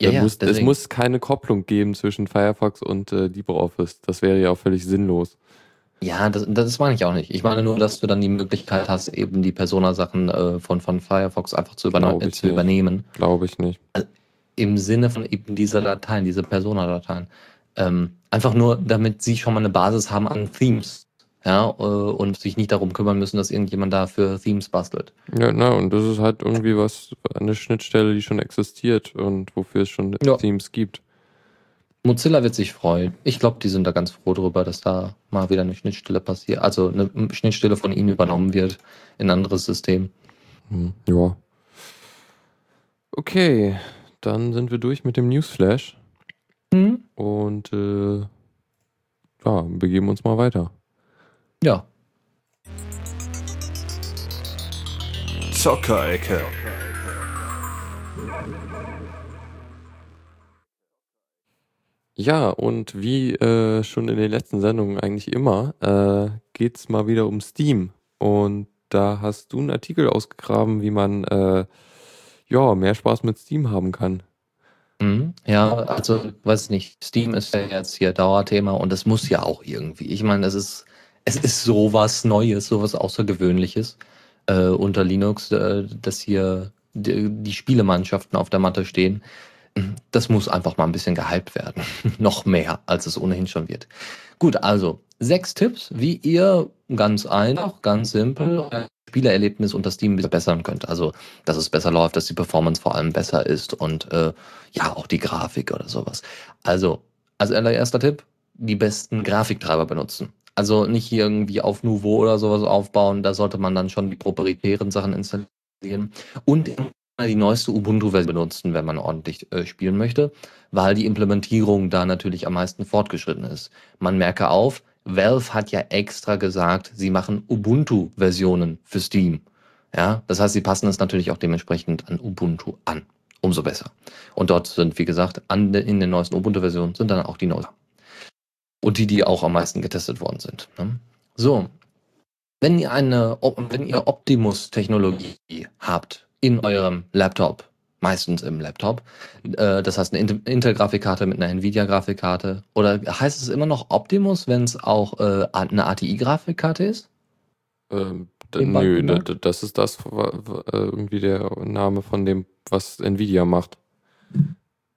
Ja, ja, muss, es muss keine Kopplung geben zwischen Firefox und äh, LibreOffice. Das wäre ja auch völlig sinnlos. Ja, das, das meine ich auch nicht. Ich meine nur, dass du dann die Möglichkeit hast, eben die Persona-Sachen äh, von, von Firefox einfach zu, überne Glaube zu übernehmen. Glaube ich nicht. Im Sinne von eben dieser Dateien, diese Persona-Dateien. Ähm, einfach nur, damit sie schon mal eine Basis haben an Themes. Ja, äh, und sich nicht darum kümmern müssen, dass irgendjemand dafür Themes bastelt. Ja, na, und das ist halt irgendwie was, eine Schnittstelle, die schon existiert und wofür es schon Ja. Themes gibt. Mozilla wird sich freuen. Ich glaube, die sind da ganz froh drüber, dass da mal wieder eine Schnittstelle passiert. Also eine Schnittstelle von ihnen übernommen wird in ein anderes System. Hm, ja. Okay, dann sind wir durch mit dem Newsflash Hm? und äh, ja, begeben uns mal weiter. Ja. Zockerecke. Ja, und wie äh, schon in den letzten Sendungen eigentlich immer, äh, geht's mal wieder um Steam. Und da hast du einen Artikel ausgegraben, wie man äh, ja mehr Spaß mit Steam haben kann. Mhm. Ja, also, weiß nicht, Steam ist ja jetzt hier Dauerthema und es muss ja auch irgendwie. Ich meine, es ist, es ist sowas Neues, sowas Außergewöhnliches äh, unter Linux, äh, dass hier die, die Spielemannschaften auf der Matte stehen. Das muss einfach mal ein bisschen gehypt werden. <laughs> Noch mehr, als es ohnehin schon wird. Gut, also sechs Tipps, wie ihr ganz einfach, ganz simpel euer Spielerlebnis unter Steam verbessern könnt. Also, dass es besser läuft, dass die Performance vor allem besser ist und äh, ja, auch die Grafik oder sowas. Also, als allererster Tipp, die besten Grafiktreiber benutzen. Also nicht hier irgendwie auf Nouveau oder sowas aufbauen, da sollte man dann schon die proprietären Sachen installieren. Und immer die neueste Ubuntu-Version benutzen, wenn man ordentlich äh, spielen möchte, weil die Implementierung da natürlich am meisten fortgeschritten ist. Man merke auf, Valve hat ja extra gesagt, sie machen Ubuntu-Versionen für Steam. Ja, das heißt, sie passen es natürlich auch dementsprechend an Ubuntu an. Umso besser. Und dort sind, wie gesagt, an, in den neuesten Ubuntu-Versionen sind dann auch die neuesten. Und die, die auch am meisten getestet worden sind. Ne? So. Wenn ihr eine, wenn ihr Optimus-Technologie habt in eurem Laptop, meistens im Laptop. Äh, das heißt eine Intel-Grafikkarte mit einer Nvidia-Grafikkarte. Oder heißt es immer noch Optimus, wenn es auch äh, eine ATI-Grafikkarte ist? Ähm, nö, das ist das irgendwie der Name von dem, was Nvidia macht.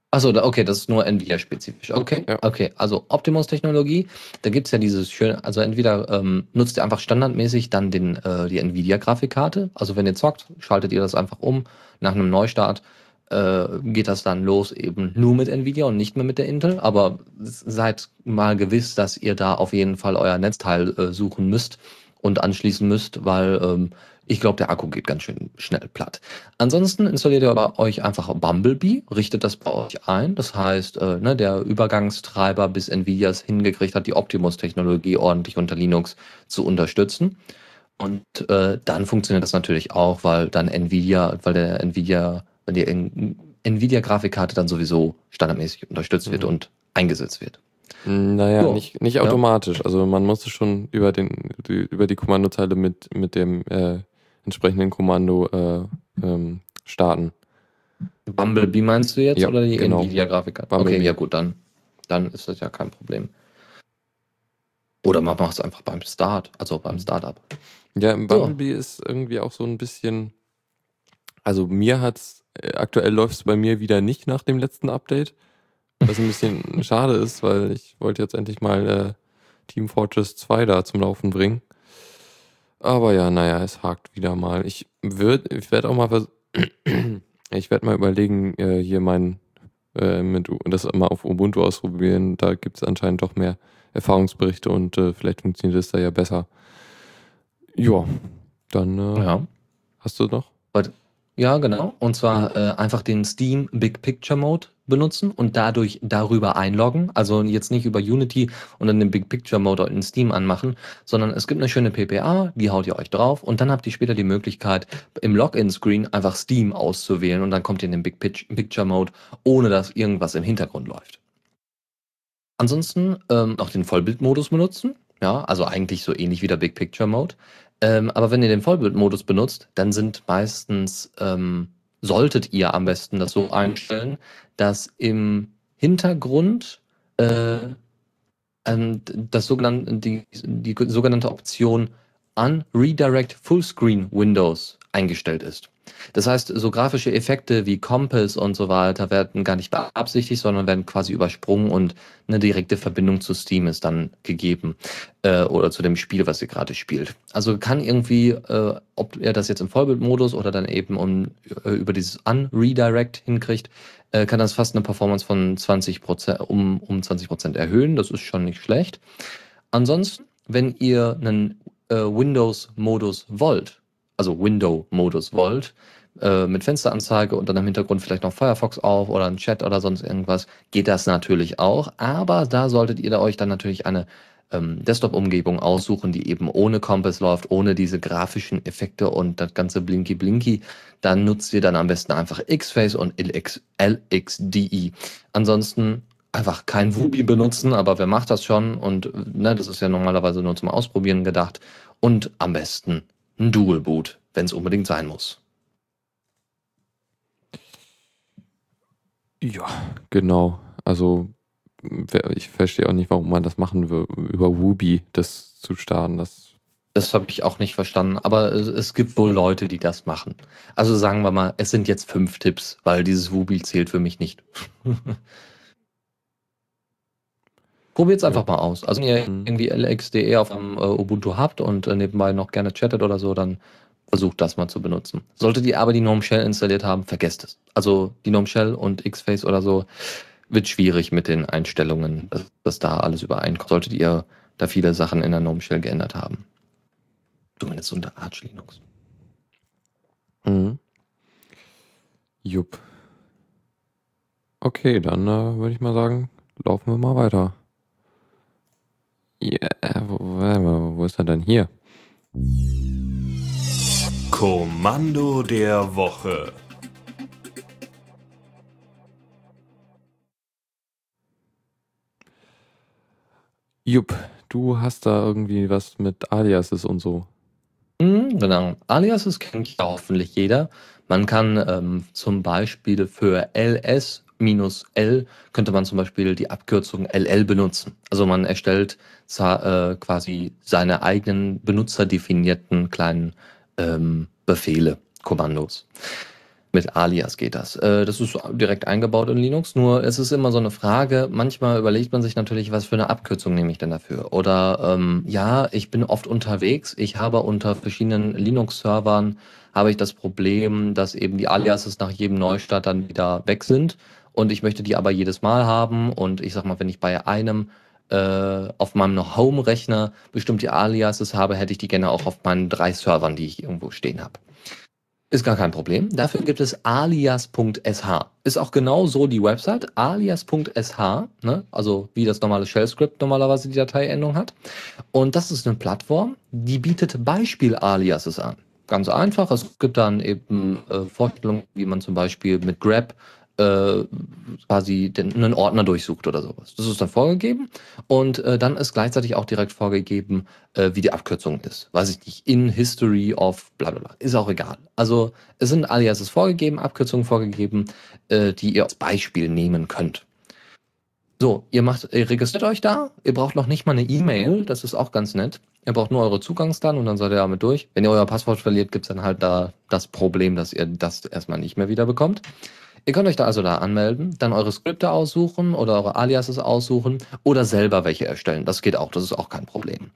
Achso, okay, das ist nur Nvidia-spezifisch. Okay, ja. okay. Also Optimus-Technologie, da gibt es ja dieses schöne, also entweder ähm, nutzt ihr einfach standardmäßig dann den, äh, die Nvidia-Grafikkarte. Also wenn ihr zockt, schaltet ihr das einfach um. Nach einem Neustart äh, geht das dann los eben nur mit Nvidia und nicht mehr mit der Intel. Aber seid mal gewiss, dass ihr da auf jeden Fall euer Netzteil äh, suchen müsst und anschließen müsst, weil ähm, ich glaube, der Akku geht ganz schön schnell platt. Ansonsten installiert ihr bei euch einfach Bumblebee, richtet das bei euch ein. Das heißt, äh, ne, der Übergangstreiber bis Nvidia es hingekriegt hat, die Optimus-Technologie ordentlich unter Linux zu unterstützen. Und äh, dann funktioniert das natürlich auch, weil dann Nvidia, weil der Nvidia, weil die Nvidia-Grafikkarte dann sowieso standardmäßig unterstützt wird mhm. und eingesetzt wird. Naja, so. nicht, nicht automatisch. Ja. Also man musste schon über, den, die, über die Kommandozeile mit, mit dem äh, entsprechenden Kommando äh, ähm, starten. Bumblebee meinst du jetzt ja, oder die genau. Nvidia-Grafikkarte? Okay, ja gut, dann, dann ist das ja kein Problem. Oder man macht es einfach beim Start, also beim Startup. Ja, im Bumblebee so. ist irgendwie auch so ein bisschen. Also mir hat's, äh, aktuell läuft es bei mir wieder nicht nach dem letzten Update. Was ein bisschen <laughs> schade ist, weil ich wollte jetzt endlich mal äh, Team Fortress 2 da zum Laufen bringen. Aber ja, naja, es hakt wieder mal. Ich würde, ich werde auch mal, <clears throat> ich werde mal überlegen, äh, hier mein, äh, mit, das mal auf Ubuntu ausprobieren. Da gibt es anscheinend doch mehr Erfahrungsberichte und äh, vielleicht funktioniert es da ja besser. Ja, dann äh, ja. hast du noch? Ja, genau. Und zwar äh, einfach den Steam Big Picture Mode benutzen und dadurch darüber einloggen. Also jetzt nicht über Unity und dann den Big Picture Mode in Steam anmachen, sondern es gibt eine schöne PPA, die haut ihr euch drauf und dann habt ihr später die Möglichkeit, im Login-Screen einfach Steam auszuwählen und dann kommt ihr in den Big Picture Mode, ohne dass irgendwas im Hintergrund läuft. Ansonsten ähm, noch den Vollbildmodus benutzen. Ja, also eigentlich so ähnlich wie der Big Picture Mode. Ähm, aber wenn ihr den Vollbildmodus benutzt, dann sind meistens, ähm, solltet ihr am besten das so einstellen, dass im Hintergrund äh, ähm, das sogenannte, die, die sogenannte Option Unredirect Fullscreen Windows eingestellt ist. Das heißt, so grafische Effekte wie Compass und so weiter werden gar nicht beabsichtigt, sondern werden quasi übersprungen und eine direkte Verbindung zu Steam ist dann gegeben äh, oder zu dem Spiel, was ihr gerade spielt. Also kann irgendwie, äh, ob er das jetzt im Vollbildmodus oder dann eben um, äh, über dieses Unredirect hinkriegt, äh, kann das fast eine Performance von 20 um, um 20 erhöhen. Das ist schon nicht schlecht. Ansonsten, wenn ihr einen äh, Windows-Modus wollt, also Window-Modus wollt, äh, mit Fensteranzeige und dann im Hintergrund vielleicht noch Firefox auf oder ein Chat oder sonst irgendwas, geht das natürlich auch. Aber da solltet ihr da euch dann natürlich eine ähm, Desktop-Umgebung aussuchen, die eben ohne Compass läuft, ohne diese grafischen Effekte und das ganze Blinky-Blinky. Dann nutzt ihr dann am besten einfach Xface und LX, LXDE. Ansonsten einfach kein Wubi benutzen, aber wer macht das schon? Und ne, das ist ja normalerweise nur zum Ausprobieren gedacht. Und am besten ein Dual Boot, wenn es unbedingt sein muss. Ja, genau. Also ich verstehe auch nicht, warum man das machen will, über Wubi das zu starten. Das, das habe ich auch nicht verstanden. Aber es, es, gibt wohl Leute, die das machen. Also sagen wir mal, es sind jetzt fünf Tipps, weil dieses Wubi zählt für mich nicht. <laughs> Probiert es einfach mal aus. Also wenn ihr mhm. irgendwie LXDE auf dem äh, Ubuntu habt und äh, nebenbei noch gerne chattet oder so, dann versucht das mal zu benutzen. Solltet ihr aber die Gnome Shell installiert haben, vergesst es. Also die Gnome Shell und Xface oder so wird schwierig mit den Einstellungen, dass, dass da alles übereinkommt. Solltet ihr da viele Sachen in der Gnome Shell geändert haben. Zumindest unter Arch Linux. Mhm. Jupp. Okay, dann äh, würde ich mal sagen, laufen wir mal weiter. Ja, wo, wo, wo ist er denn hier? Kommando der Woche. Jupp, du hast da irgendwie was mit Aliases und so. Mhm, genau. Aliases kennt ja hoffentlich jeder. Man kann ähm, zum Beispiel für ls minus L könnte man zum Beispiel die Abkürzung LL benutzen. Also man erstellt äh, quasi seine eigenen benutzerdefinierten kleinen ähm, Befehle, Kommandos. Mit Alias geht das. Äh, das ist direkt eingebaut in Linux, nur es ist immer so eine Frage, manchmal überlegt man sich natürlich, was für eine Abkürzung nehme ich denn dafür? Oder ähm, ja, ich bin oft unterwegs, ich habe unter verschiedenen Linux-Servern habe ich das Problem, dass eben die Aliases nach jedem Neustart dann wieder weg sind und ich möchte die aber jedes Mal haben und ich sag mal, wenn ich bei einem äh, auf meinem Home-Rechner bestimmte Aliases habe, hätte ich die gerne auch auf meinen drei Servern, die ich irgendwo stehen habe. Ist gar kein Problem. Dafür gibt es alias.sh. Ist auch genau so die Website, alias.sh, ne? also wie das normale Shell-Script normalerweise die Dateiendung hat. Und das ist eine Plattform, die bietet Beispiel-Aliases an. Ganz einfach, es gibt dann eben äh, Vorstellungen, wie man zum Beispiel mit Grab äh, quasi den, einen Ordner durchsucht oder sowas. Das ist dann vorgegeben und äh, dann ist gleichzeitig auch direkt vorgegeben, äh, wie die Abkürzung ist. Weiß ich nicht, in History of bla bla bla. Ist auch egal. Also es sind Aliases vorgegeben, Abkürzungen vorgegeben, äh, die ihr als Beispiel nehmen könnt. So, ihr macht, ihr registriert euch da, ihr braucht noch nicht mal eine E-Mail, das ist auch ganz nett. Ihr braucht nur eure Zugangsdaten und dann seid ihr damit durch. Wenn ihr euer Passwort verliert, gibt's dann halt da das Problem, dass ihr das erstmal nicht mehr wieder bekommt. Ihr könnt euch da also da anmelden, dann eure Skripte aussuchen oder eure Aliases aussuchen oder selber welche erstellen. Das geht auch, das ist auch kein Problem.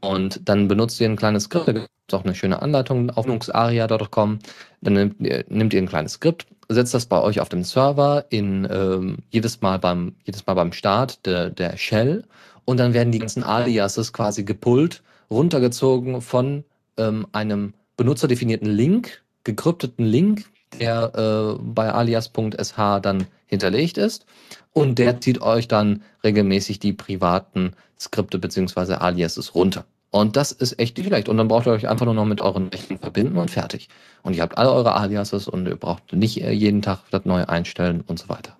Und dann benutzt ihr ein kleines Skript, da gibt es auch eine schöne Anleitung auf nuxaria.com. Dann nehmt ihr, nehmt ihr ein kleines Skript, setzt das bei euch auf dem Server in ähm, jedes Mal beim jedes Mal beim Start der, der Shell und dann werden die ganzen Aliases quasi gepullt, runtergezogen von ähm, einem benutzerdefinierten Link, gekrypteten Link, der äh, bei alias.sh dann hinterlegt ist. Und der zieht euch dann regelmäßig die privaten Skripte bzw. Aliases runter. Und das ist echt nicht schlecht. Und dann braucht ihr euch einfach nur noch mit euren Rechten verbinden und fertig. Und ihr habt alle eure Aliases und ihr braucht nicht äh, jeden Tag das neu einstellen und so weiter.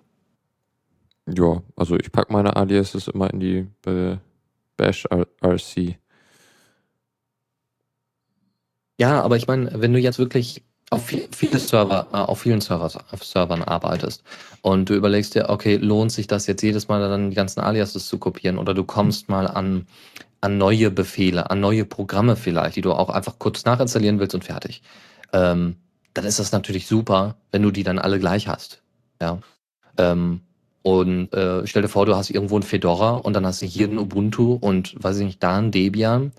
Ja, also ich packe meine Aliases immer in die äh, Bash RC. Ja, aber ich meine, wenn du jetzt wirklich auf viele Server, äh, auf vielen Servers, auf Servern arbeitest und du überlegst dir, okay, lohnt sich das jetzt jedes Mal dann die ganzen Aliases zu kopieren oder du kommst mal an, an neue Befehle, an neue Programme vielleicht, die du auch einfach kurz nachinstallieren willst und fertig. Ähm, dann ist das natürlich super, wenn du die dann alle gleich hast. Ja. Ähm, und äh, stell dir vor, du hast irgendwo ein Fedora und dann hast du hier ein Ubuntu und weiß ich nicht, da ein Debian.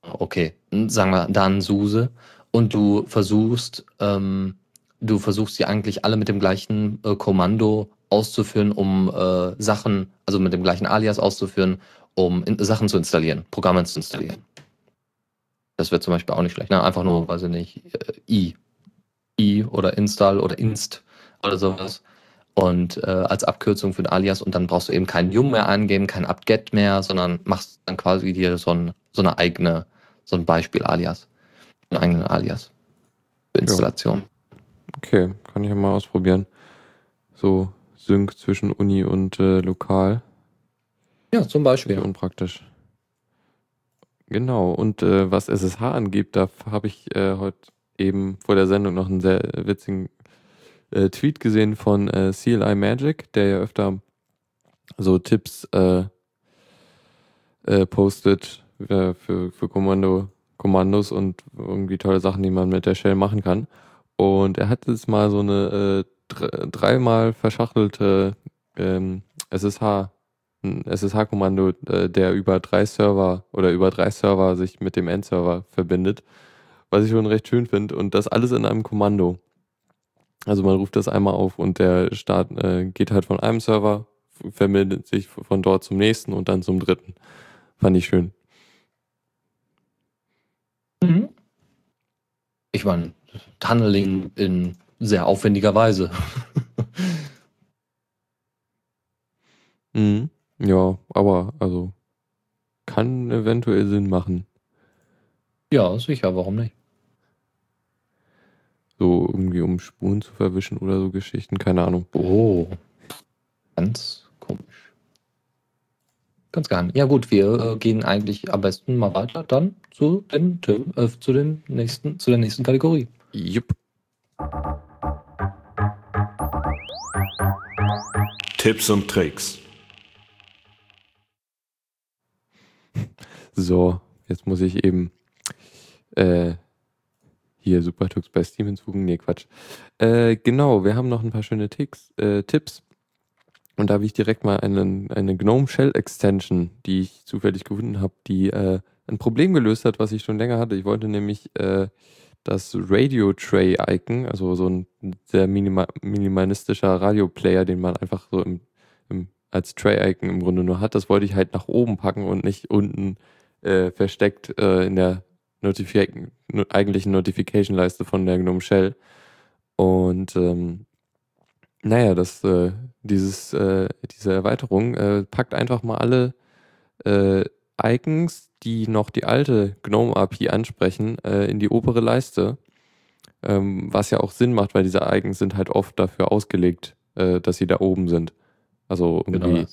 Okay, sagen wir da ein SUSE und du versuchst, ähm, du versuchst sie eigentlich alle mit dem gleichen äh, Kommando auszuführen, um äh, Sachen, also mit dem gleichen Alias auszuführen, um in, Sachen zu installieren, Programme zu installieren. Das wird zum Beispiel auch nicht schlecht. Ne? Einfach nur, weiß ich nicht, äh, i. i oder install oder inst oder sowas. Und äh, als Abkürzung für ein Alias und dann brauchst du eben keinen Yum mehr eingeben, kein apt-get mehr, sondern machst dann quasi dir so, ein, so eine eigene, so ein Beispiel-Alias einen eigenen Alias für Installation. Okay, kann ich ja mal ausprobieren. So Sync zwischen Uni und äh, Lokal. Ja, zum Beispiel. Unpraktisch. Genau, und äh, was SSH angeht, da habe ich äh, heute eben vor der Sendung noch einen sehr witzigen äh, Tweet gesehen von äh, CLI Magic, der ja öfter so Tipps äh, äh, postet äh, für, für Kommando Kommandos und irgendwie tolle Sachen, die man mit der Shell machen kann. Und er hat jetzt mal so eine äh, dreimal verschachtelte ähm, SSH, ein SSH-Kommando, äh, der über drei Server oder über drei Server sich mit dem Endserver verbindet, was ich schon recht schön finde. Und das alles in einem Kommando. Also man ruft das einmal auf und der Start äh, geht halt von einem Server, verbindet sich von dort zum nächsten und dann zum dritten. Fand ich schön. Mhm. Ich meine, Tunneling in sehr aufwendiger Weise. mhm. Ja, aber also kann eventuell Sinn machen. Ja, sicher, warum nicht? So irgendwie um Spuren zu verwischen oder so Geschichten, keine Ahnung. Oh. Ganz komisch. Ganz geheim. Ja gut, wir äh, gehen eigentlich am besten mal weiter dann zu, den, äh, zu, den nächsten, zu der nächsten Kategorie. Jupp. Tipps und Tricks. <laughs> So, jetzt muss ich eben äh, hier Supertux bei Steam hinzufügen. Nee, Quatsch. Äh, genau, wir haben noch ein paar schöne Ticks, äh, Tipps. Und da habe ich direkt mal einen, eine GNOME Shell Extension, die ich zufällig gefunden habe, die äh, ein Problem gelöst hat, was ich schon länger hatte. Ich wollte nämlich äh, das Radio Tray Icon, also so ein sehr minima minimalistischer Radioplayer, den man einfach so im, im, als Tray Icon im Grunde nur hat, das wollte ich halt nach oben packen und nicht unten äh, versteckt äh, in der Notifi eigentlichen Notification-Leiste von der GNOME Shell. Und ähm, naja, das, äh, dieses, äh, diese Erweiterung äh, packt einfach mal alle äh, Icons, die noch die alte GNOME API ansprechen, äh, in die obere Leiste. Ähm, was ja auch Sinn macht, weil diese Icons sind halt oft dafür ausgelegt, äh, dass sie da oben sind. Also irgendwie genau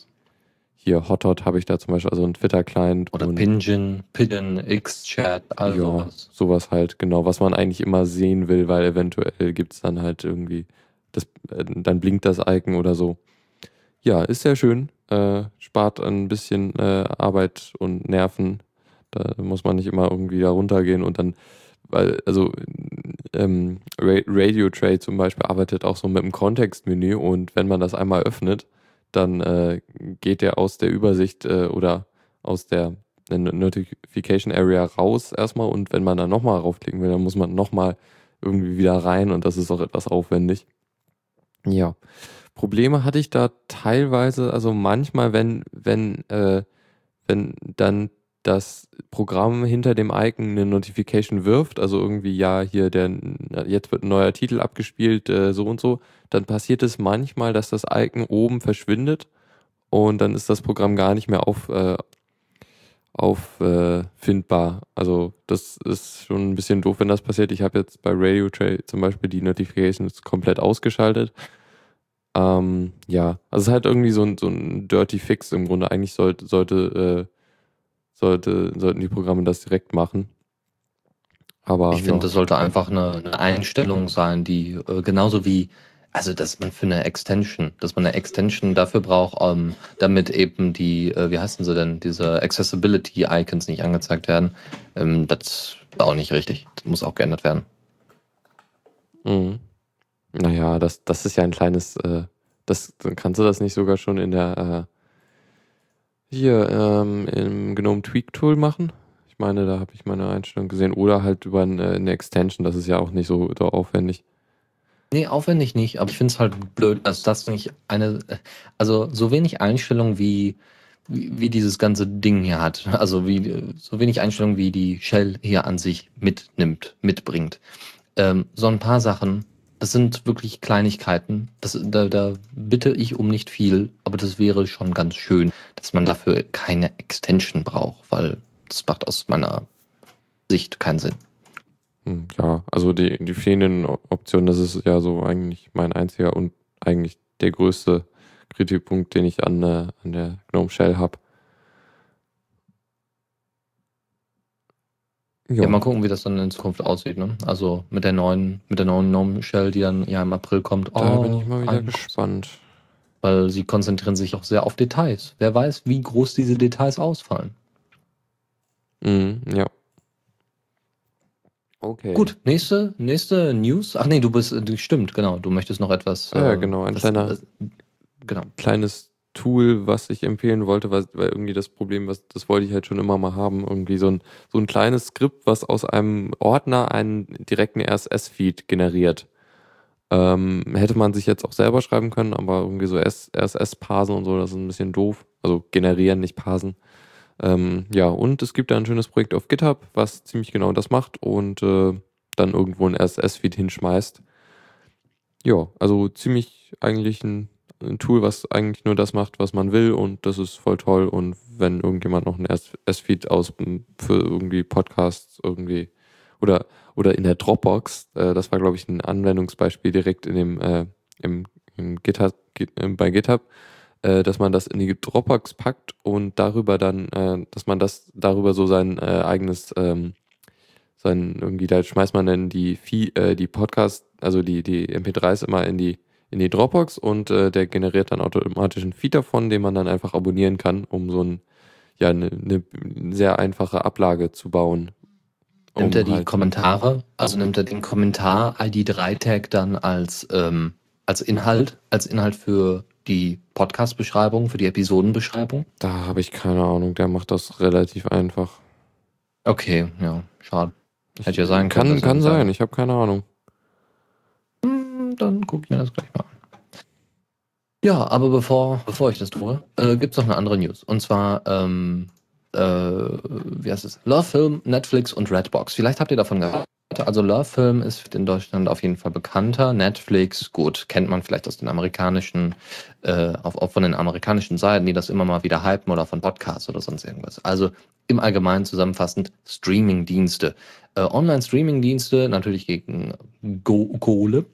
hier Hothot habe ich da zum Beispiel, also ein Twitter-Client. Oder Pingen, Pidgin, X-Chat, all ja, sowas. sowas halt, genau, was man eigentlich immer sehen will, weil eventuell gibt es dann halt irgendwie, das, äh, dann blinkt das Icon oder so. Ja, ist sehr schön, äh, spart ein bisschen äh, Arbeit und Nerven. Da muss man nicht immer irgendwie da runtergehen und dann, weil, also ähm, Radio Trade zum Beispiel arbeitet auch so mit dem Kontextmenü und wenn man das einmal öffnet, dann äh, geht der aus der Übersicht äh, oder aus der Notification Area raus erstmal und wenn man dann nochmal raufklicken will, dann muss man nochmal irgendwie wieder rein und das ist auch etwas aufwendig. Ja. Probleme hatte ich da teilweise, also manchmal, wenn, wenn, äh, wenn dann das Programm hinter dem Icon eine Notification wirft, also irgendwie, ja, hier, der, jetzt wird ein neuer Titel abgespielt, äh, so und so, dann passiert es manchmal, dass das Icon oben verschwindet und dann ist das Programm gar nicht mehr auf, äh, auffindbar. Äh, also das ist schon ein bisschen doof, wenn das passiert. Ich habe jetzt bei Radio Tray zum Beispiel die Notifications komplett ausgeschaltet. Ähm, ja, also es ist halt irgendwie so ein, so ein Dirty Fix im Grunde. Eigentlich sollte, sollte äh, sollte, sollten die Programme das direkt machen. Aber ich finde, das sollte einfach eine, eine Einstellung sein, die äh, genauso wie, also dass man für eine Extension, dass man eine Extension dafür braucht, um, ähm, damit eben die, äh, wie heißen sie denn, diese Accessibility-Icons nicht angezeigt werden. Ähm, das ist auch nicht richtig. Das muss auch geändert werden. Mhm. Naja, das, das ist ja ein kleines, äh, das, kannst du das nicht sogar schon in der äh, hier ähm, im GNOME Tweak Tool machen. Ich meine, da habe ich meine Einstellung gesehen. Oder halt über eine, eine Extension, das ist ja auch nicht so, so aufwendig. Nee, aufwendig nicht, aber ich finde es halt blöd, dass das nicht eine, also so wenig Einstellung wie, wie, wie, dieses ganze Ding hier hat. Also wie so wenig Einstellung wie die Shell hier an sich mitnimmt, mitbringt. Ähm, so ein paar Sachen das sind wirklich Kleinigkeiten. Das, da, da bitte ich um nicht viel, aber das wäre schon ganz schön, dass man dafür keine Extension braucht, weil das macht aus meiner Sicht keinen Sinn. Hm, ja, also die, die fehlenden Optionen, das ist ja so eigentlich mein einziger und eigentlich der größte Kritikpunkt, den ich an, äh, an der GNOME Shell habe. Ja. ja. mal gucken, wie das dann in Zukunft aussieht. Ne? Also mit der neuen, mit der neuen Gnome Shell, die dann ja im April kommt. Da oh, bin ich mal wieder gespannt. Weil sie konzentrieren sich auch sehr auf Details. Wer weiß, wie groß diese Details ausfallen. Mhm, ja. Okay. Gut, nächste, nächste News. Ach nee, du bist, stimmt, genau. Du möchtest noch etwas. Ja, äh, genau, ein das, kleiner, das, genau. kleines Tool, was ich empfehlen wollte, weil, weil irgendwie das Problem, was, das wollte ich halt schon immer mal haben, irgendwie so ein, so ein kleines Skript, was aus einem Ordner einen direkten RSS-Feed generiert. Ähm, hätte man sich jetzt auch selber schreiben können, aber irgendwie so RSS-Parsen und so, das ist ein bisschen doof. Also generieren, nicht parsen. Ähm, ja, und es gibt da ein schönes Projekt auf GitHub, was ziemlich genau das macht und äh, dann irgendwo ein RSS-Feed hinschmeißt. Ja, also ziemlich eigentlich ein ein Tool, was eigentlich nur das macht, was man will und das ist voll toll. Und wenn irgendjemand noch ein S-Feed aus für irgendwie Podcasts irgendwie oder, oder in der Dropbox, äh, das war, glaube ich, ein Anwendungsbeispiel direkt in dem, äh, im, im GitHub, äh, bei GitHub, äh, dass man das in die Dropbox packt und darüber dann, äh, dass man das darüber so sein äh, eigenes, ähm, sein, irgendwie, da schmeißt man dann die, äh, die Podcast, also die, die MP3s immer in die, in die Dropbox und äh, der generiert dann automatisch einen Feed davon, den man dann einfach abonnieren kann, um so ein, ja, eine, eine sehr einfache Ablage zu bauen. Nimmt um er die halt Kommentare, also nimmt er den Kommentar ID3-Tag dann als, ähm, als Inhalt, als Inhalt für die Podcast-Beschreibung, für die Episodenbeschreibung? Da habe ich keine Ahnung, der macht das relativ einfach. Okay, ja, schade. Hätte ja sein können. Kann, kann sein, ich habe keine Ahnung. Hm, dann guck ich mir das gleich mal an. Ja, aber bevor, bevor ich das tue, äh, gibt es noch eine andere News. Und zwar, ähm, äh, wie heißt es? Love Film, Netflix und Redbox. Vielleicht habt ihr davon gehört. Also Love Film ist in Deutschland auf jeden Fall bekannter. Netflix, gut, kennt man vielleicht aus den amerikanischen, äh, auf, auf von den amerikanischen Seiten, die das immer mal wieder hypen oder von Podcasts oder sonst irgendwas. Also im Allgemeinen zusammenfassend Streaming-Dienste. Äh, Online-Streaming-Dienste, natürlich gegen Go Kohle.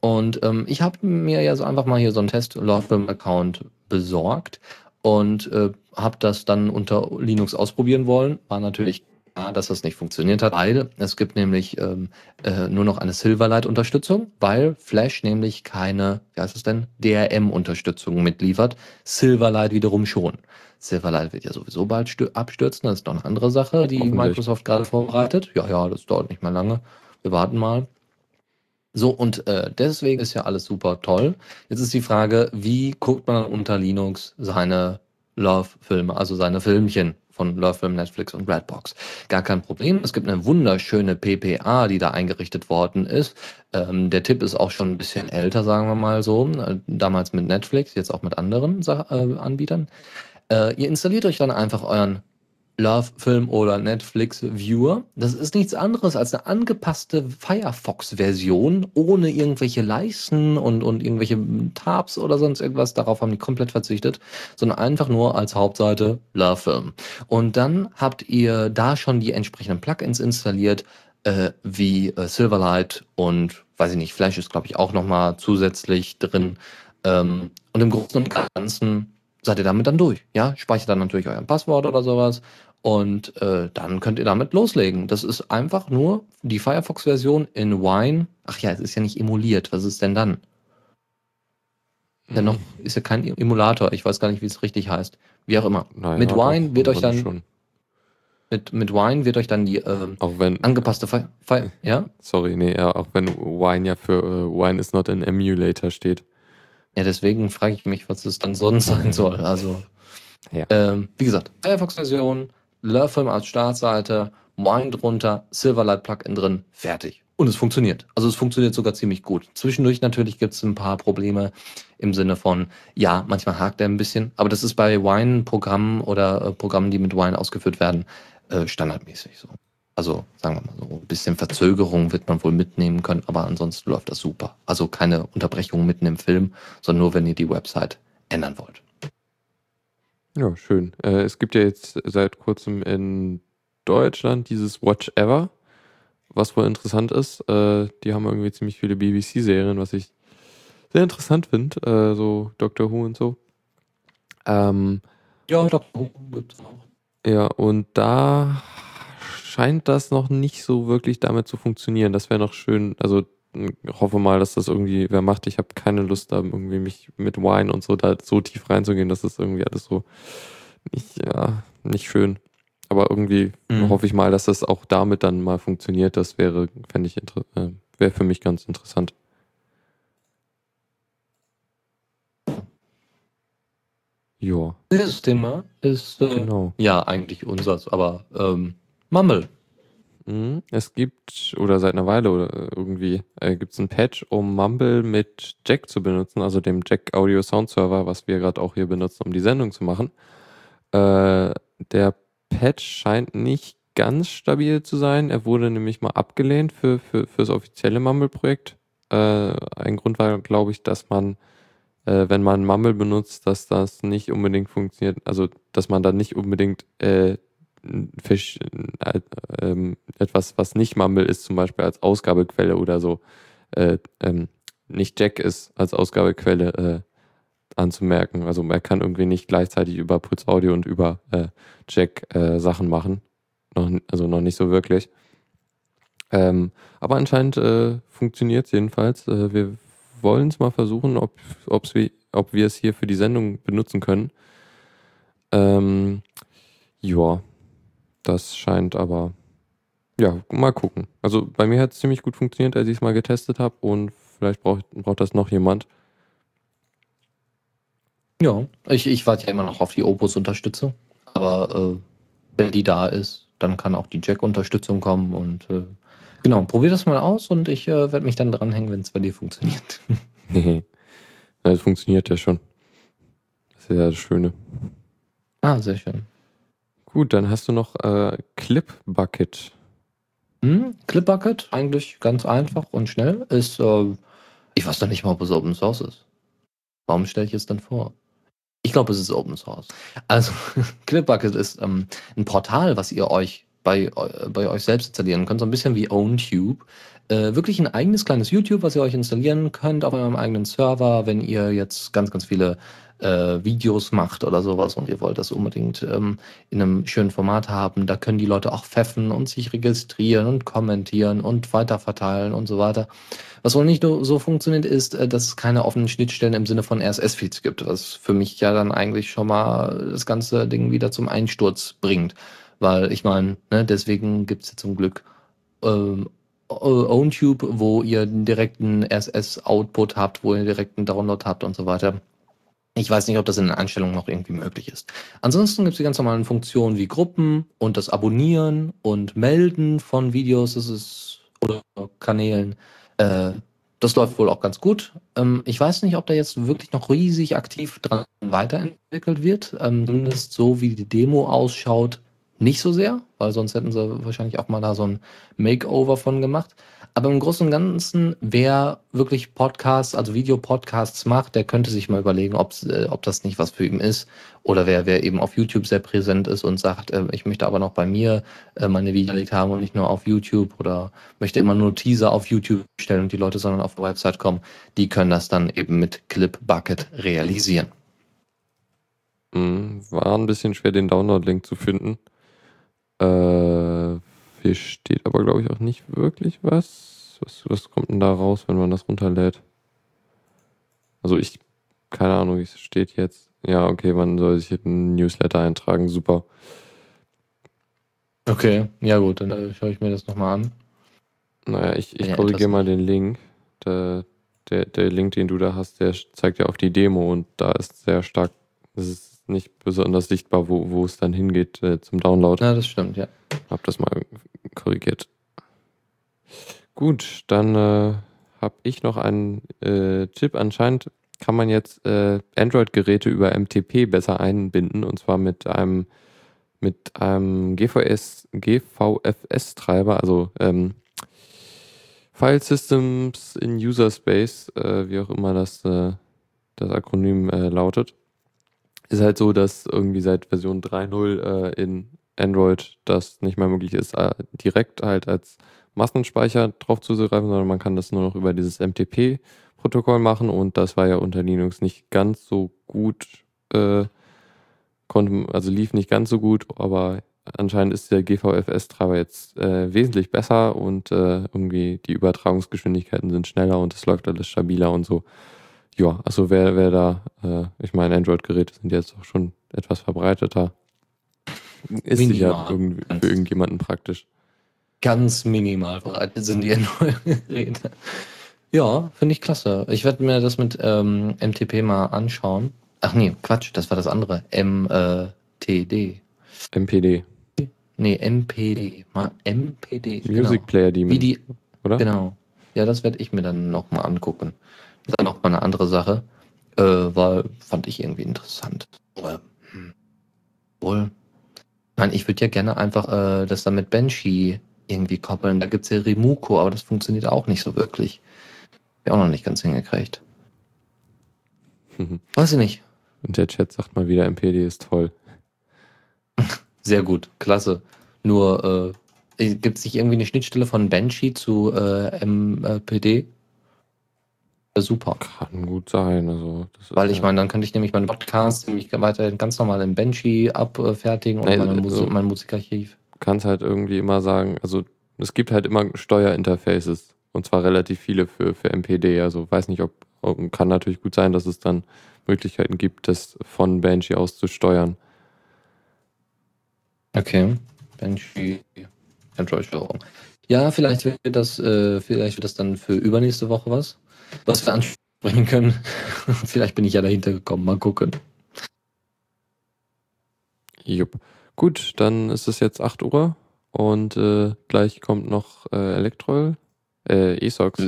Und ähm, ich habe mir ja so einfach mal hier so einen Test-Love-Film-Account besorgt und äh, habe das dann unter Linux ausprobieren wollen. War natürlich dass das nicht funktioniert hat, weil es gibt nämlich ähm, äh, nur noch eine Silverlight-Unterstützung, weil Flash nämlich keine, wie heißt es denn, DRM-Unterstützung mitliefert. Silverlight wiederum schon. Silverlight wird ja sowieso bald abstürzen, das ist doch eine andere Sache, die Microsoft gerade vorbereitet. Ja, ja, das dauert nicht mehr lange. Wir warten mal. So, und äh, deswegen ist ja alles super toll. Jetzt ist die Frage, wie guckt man unter Linux seine Love-Filme, also seine Filmchen? Von Love Netflix und Redbox. Gar kein Problem. Es gibt eine wunderschöne PPA, die da eingerichtet worden ist. Ähm, der Tipp ist auch schon ein bisschen älter, sagen wir mal so. Äh, damals mit Netflix, jetzt auch mit anderen äh, Anbietern. Äh, ihr installiert euch dann einfach euren Love Film oder Netflix Viewer. Das ist nichts anderes als eine angepasste Firefox-Version ohne irgendwelche Leisten und, und irgendwelche Tabs oder sonst irgendwas. Darauf haben die komplett verzichtet, sondern einfach nur als Hauptseite Love Film. Und dann habt ihr da schon die entsprechenden Plugins installiert, äh, wie äh, Silverlight und weiß ich nicht, Flash ist glaube ich auch nochmal zusätzlich drin. Ähm, und im Großen und Ganzen seid ihr damit dann durch. Ja, speichert dann natürlich euer Passwort oder sowas und äh, dann könnt ihr damit loslegen. Das ist einfach nur die Firefox-Version in Wine. Ach ja, es ist ja nicht emuliert. Was ist denn dann? Dennoch mhm. ist ja kein Emulator. Ich weiß gar nicht, wie es richtig heißt. Wie auch immer. Naja, mit Wine wird euch dann schon. Mit, mit Wine wird euch dann die äh, auch wenn, angepasste File. Fi ja? Sorry, nee, auch wenn Wine ja für äh, Wine is not an emulator steht. Ja, deswegen frage ich mich, was es dann sonst sein soll. Also, ja. ähm, wie gesagt, Firefox-Version, Lurfilm als Startseite, Wine drunter, Silverlight Plugin drin, fertig. Und es funktioniert. Also es funktioniert sogar ziemlich gut. Zwischendurch natürlich gibt es ein paar Probleme im Sinne von, ja, manchmal hakt er ein bisschen, aber das ist bei Wine-Programmen oder äh, Programmen, die mit Wine ausgeführt werden, äh, standardmäßig so. Also sagen wir mal so, ein bisschen Verzögerung wird man wohl mitnehmen können, aber ansonsten läuft das super. Also keine Unterbrechung mitten im Film, sondern nur, wenn ihr die Website ändern wollt. Ja, schön. Äh, es gibt ja jetzt seit kurzem in Deutschland dieses Watch Ever, was wohl interessant ist. Äh, die haben irgendwie ziemlich viele BBC-Serien, was ich sehr interessant finde, äh, so Doctor Who und so. Ähm, ja, Doctor Who gibt's auch. Ja, und da scheint das noch nicht so wirklich damit zu funktionieren. Das wäre noch schön, also hoffe mal, dass das irgendwie wer macht. Ich habe keine Lust, da irgendwie mich mit Wine und so da so tief reinzugehen. Das ist irgendwie alles so nicht, ja, nicht schön. Aber irgendwie mhm. hoffe ich mal, dass das auch damit dann mal funktioniert. Das wäre, fände ich, äh, wäre für mich ganz interessant. Ja. Das Thema ist äh, genau. ja eigentlich unseres, aber ähm, Mumble Mhm. Es gibt, oder seit einer Weile oder irgendwie, äh, gibt es ein Patch, um Mumble mit Jack zu benutzen, also dem Jack Audio Sound Server, was wir gerade auch hier benutzen, um die Sendung zu machen. Äh, der Patch scheint nicht ganz stabil zu sein. Er wurde nämlich mal abgelehnt für, für, für das offizielle Mumble-Projekt. Äh, ein Grund war, glaube ich, dass man, äh, wenn man Mumble benutzt, dass das nicht unbedingt funktioniert, also dass man da nicht unbedingt äh, Fisch, äh, ähm, etwas, was nicht Mumble ist, zum Beispiel als Ausgabequelle oder so, äh, ähm, nicht Jack ist als Ausgabequelle äh, anzumerken. Also man kann irgendwie nicht gleichzeitig über Puls Audio und über äh, Jack äh, Sachen machen. Noch, also noch nicht so wirklich. Ähm, aber anscheinend äh, funktioniert es jedenfalls. Äh, wir wollen es mal versuchen, ob, ob wir es hier für die Sendung benutzen können. Ähm, ja, das scheint aber, ja, mal gucken. Also bei mir hat es ziemlich gut funktioniert, als ich es mal getestet habe und vielleicht braucht, braucht das noch jemand. Ja, ich, ich warte ja immer noch auf die Opus-Unterstützung. Aber äh, wenn die da ist, dann kann auch die Jack-Unterstützung kommen. Und äh, genau, probier das mal aus und ich äh, werde mich dann dranhängen, wenn es bei dir funktioniert. <laughs> das funktioniert ja schon. Das ist ja das Schöne. Ah, sehr schön. Gut, dann hast du noch äh, Clip Bucket. Hm, Clip Bucket, eigentlich ganz einfach und schnell, ist, äh, ich weiß noch nicht mal, ob es Open Source ist. Warum stelle ich es dann vor? Ich glaube, es ist Open Source. Also, <laughs> Clipbucket ist ähm, ein Portal, was ihr euch bei, äh, bei euch selbst installieren könnt, so ein bisschen wie OwnTube. Äh, wirklich ein eigenes kleines YouTube, was ihr euch installieren könnt auf eurem eigenen Server, wenn ihr jetzt ganz, ganz viele äh, Videos macht oder sowas und ihr wollt das unbedingt ähm, in einem schönen Format haben, da können die Leute auch pfeffen und sich registrieren und kommentieren und weiterverteilen und so weiter. Was wohl nicht so funktioniert, ist, äh, dass es keine offenen Schnittstellen im Sinne von RSS-Feeds gibt, was für mich ja dann eigentlich schon mal das ganze Ding wieder zum Einsturz bringt. Weil ich meine, ne, deswegen gibt's ja zum Glück ähm, OwnTube, wo ihr einen direkten RSS-Output habt, wo ihr einen direkten Download habt und so weiter. Ich weiß nicht, ob das in den Einstellungen noch irgendwie möglich ist. Ansonsten gibt es die ganz normalen Funktionen wie Gruppen und das Abonnieren und Melden von Videos das ist, oder Kanälen. Äh, das läuft wohl auch ganz gut. Ähm, ich weiß nicht, ob da jetzt wirklich noch riesig aktiv dran weiterentwickelt wird. Ähm, zumindest so, wie die Demo ausschaut, nicht so sehr, weil sonst hätten sie wahrscheinlich auch mal da so ein Makeover von gemacht. Aber im Großen und Ganzen, wer wirklich Podcasts, also Videopodcasts macht, der könnte sich mal überlegen, äh, ob das nicht was für ihn ist. Oder wer, wer eben auf YouTube sehr präsent ist und sagt, äh, ich möchte aber noch bei mir äh, meine Videos haben und nicht nur auf YouTube oder möchte immer nur Teaser auf YouTube stellen und die Leute sondern auf der Website kommen, die können das dann eben mit Clip Bucket realisieren. Mhm, war ein bisschen schwer, den Download-Link zu finden. Äh, hier steht aber, glaube ich, auch nicht wirklich was. was. Was kommt denn da raus, wenn man das runterlädt? Also ich, keine Ahnung, es steht jetzt. Ja, okay, man soll sich einen Newsletter eintragen, super. Okay, ja gut, dann schaue ich mir das nochmal an. Naja, ich, ich ja, korrigiere mal den Link. Der, der, der Link, den du da hast, der zeigt ja auf die Demo und da ist sehr stark, es ist nicht besonders sichtbar, wo, wo es dann hingeht äh, zum Download. Ja, das stimmt, ja. Hab das mal korrigiert. Gut, dann äh, habe ich noch einen äh, Tipp. Anscheinend kann man jetzt äh, Android-Geräte über MTP besser einbinden und zwar mit einem mit einem GVS, GVFS-Treiber, also ähm, File Systems in User Space, äh, wie auch immer das, äh, das Akronym äh, lautet ist halt so, dass irgendwie seit Version 3.0 äh, in Android das nicht mehr möglich ist, äh, direkt halt als Massenspeicher drauf zuzugreifen, sondern man kann das nur noch über dieses MTP-Protokoll machen und das war ja unter Linux nicht ganz so gut, äh, konnte, also lief nicht ganz so gut, aber anscheinend ist der GVFS-Treiber jetzt äh, wesentlich besser und äh, irgendwie die Übertragungsgeschwindigkeiten sind schneller und es läuft alles stabiler und so ja, also wer, wer da, äh, ich meine, Android-Geräte sind jetzt auch schon etwas verbreiteter. Ist sicher irgendwie für irgendjemanden praktisch. Ganz minimal verbreitet sind die <laughs> Android-Geräte. Ja, finde ich klasse. Ich werde mir das mit ähm, MTP mal anschauen. Ach nee, Quatsch, das war das andere. MTD. MPD. Nee, MPD. Mal MPD. Music genau. Player Demon. Wie die, oder? Genau. Ja, das werde ich mir dann nochmal angucken dann noch mal eine andere Sache. Äh, war, fand ich irgendwie interessant. Hm, wohl. Nein, ich würde ja gerne einfach äh, das dann mit Banshee irgendwie koppeln. Da gibt es ja Remuko, aber das funktioniert auch nicht so wirklich. Wäre auch noch nicht ganz hingekriegt. <laughs> Weiß ich nicht. Und der Chat sagt mal wieder, MPD ist toll. <laughs> Sehr gut, klasse. Nur, äh, Äh, Gibt es nicht irgendwie eine Schnittstelle von Banshee zu äh, MPD? Super. Kann gut sein. Also, Weil ich meine, dann könnte ich nämlich meinen Podcast nämlich weiterhin ganz normal in Banshee abfertigen und Nee, meine also- Musik, mein Musikarchiv. kannst halt irgendwie immer sagen, also es gibt halt immer Steuerinterfaces und zwar relativ viele für, für MPD. Also weiß nicht, ob ob- kann natürlich gut sein, dass es dann Möglichkeiten gibt, das von Banshee aus zu steuern. Okay. Banshee Android-Steuerung. Ja, vielleicht wird das, äh, vielleicht wird das dann für übernächste Woche was, was wir ansprechen können. <laughs> vielleicht bin ich ja dahinter gekommen. Mal gucken. Jupp. Gut, dann ist es jetzt 8 Uhr und äh, gleich kommt noch äh, Elektroll, äh, ESOX,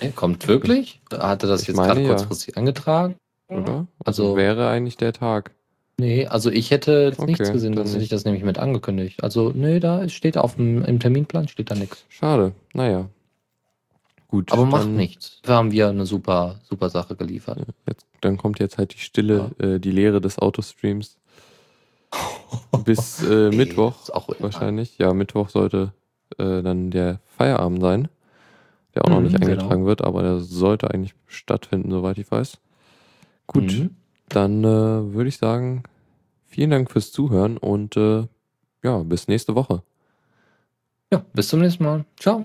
Äh, Kommt wirklich? Hatte das Ich jetzt gerade ja. kurzfristig angetragen? oder? Also- wäre eigentlich der Tag. Nee, also ich hätte jetzt Okay, nichts gesehen, sonst hätte ich das nämlich mit angekündigt. Also, nee, da steht auf dem im Terminplan steht da nichts. Schade, naja. Gut. Aber macht nichts. Da haben wir eine super, super Sache geliefert. Jetzt, dann kommt jetzt halt die Stille, äh, die Leere des Autostreams. <laughs> Bis äh, Mittwoch Ist auch wahrscheinlich. Ja, Mittwoch sollte äh, dann der Feierabend sein, der auch noch Mhm, nicht genau. eingetragen wird, aber der sollte eigentlich stattfinden, soweit ich weiß. Gut, Mhm. dann äh, würde ich sagen, vielen Dank fürs Zuhören und äh, ja, bis nächste Woche. Ja, bis zum nächsten Mal. Ciao.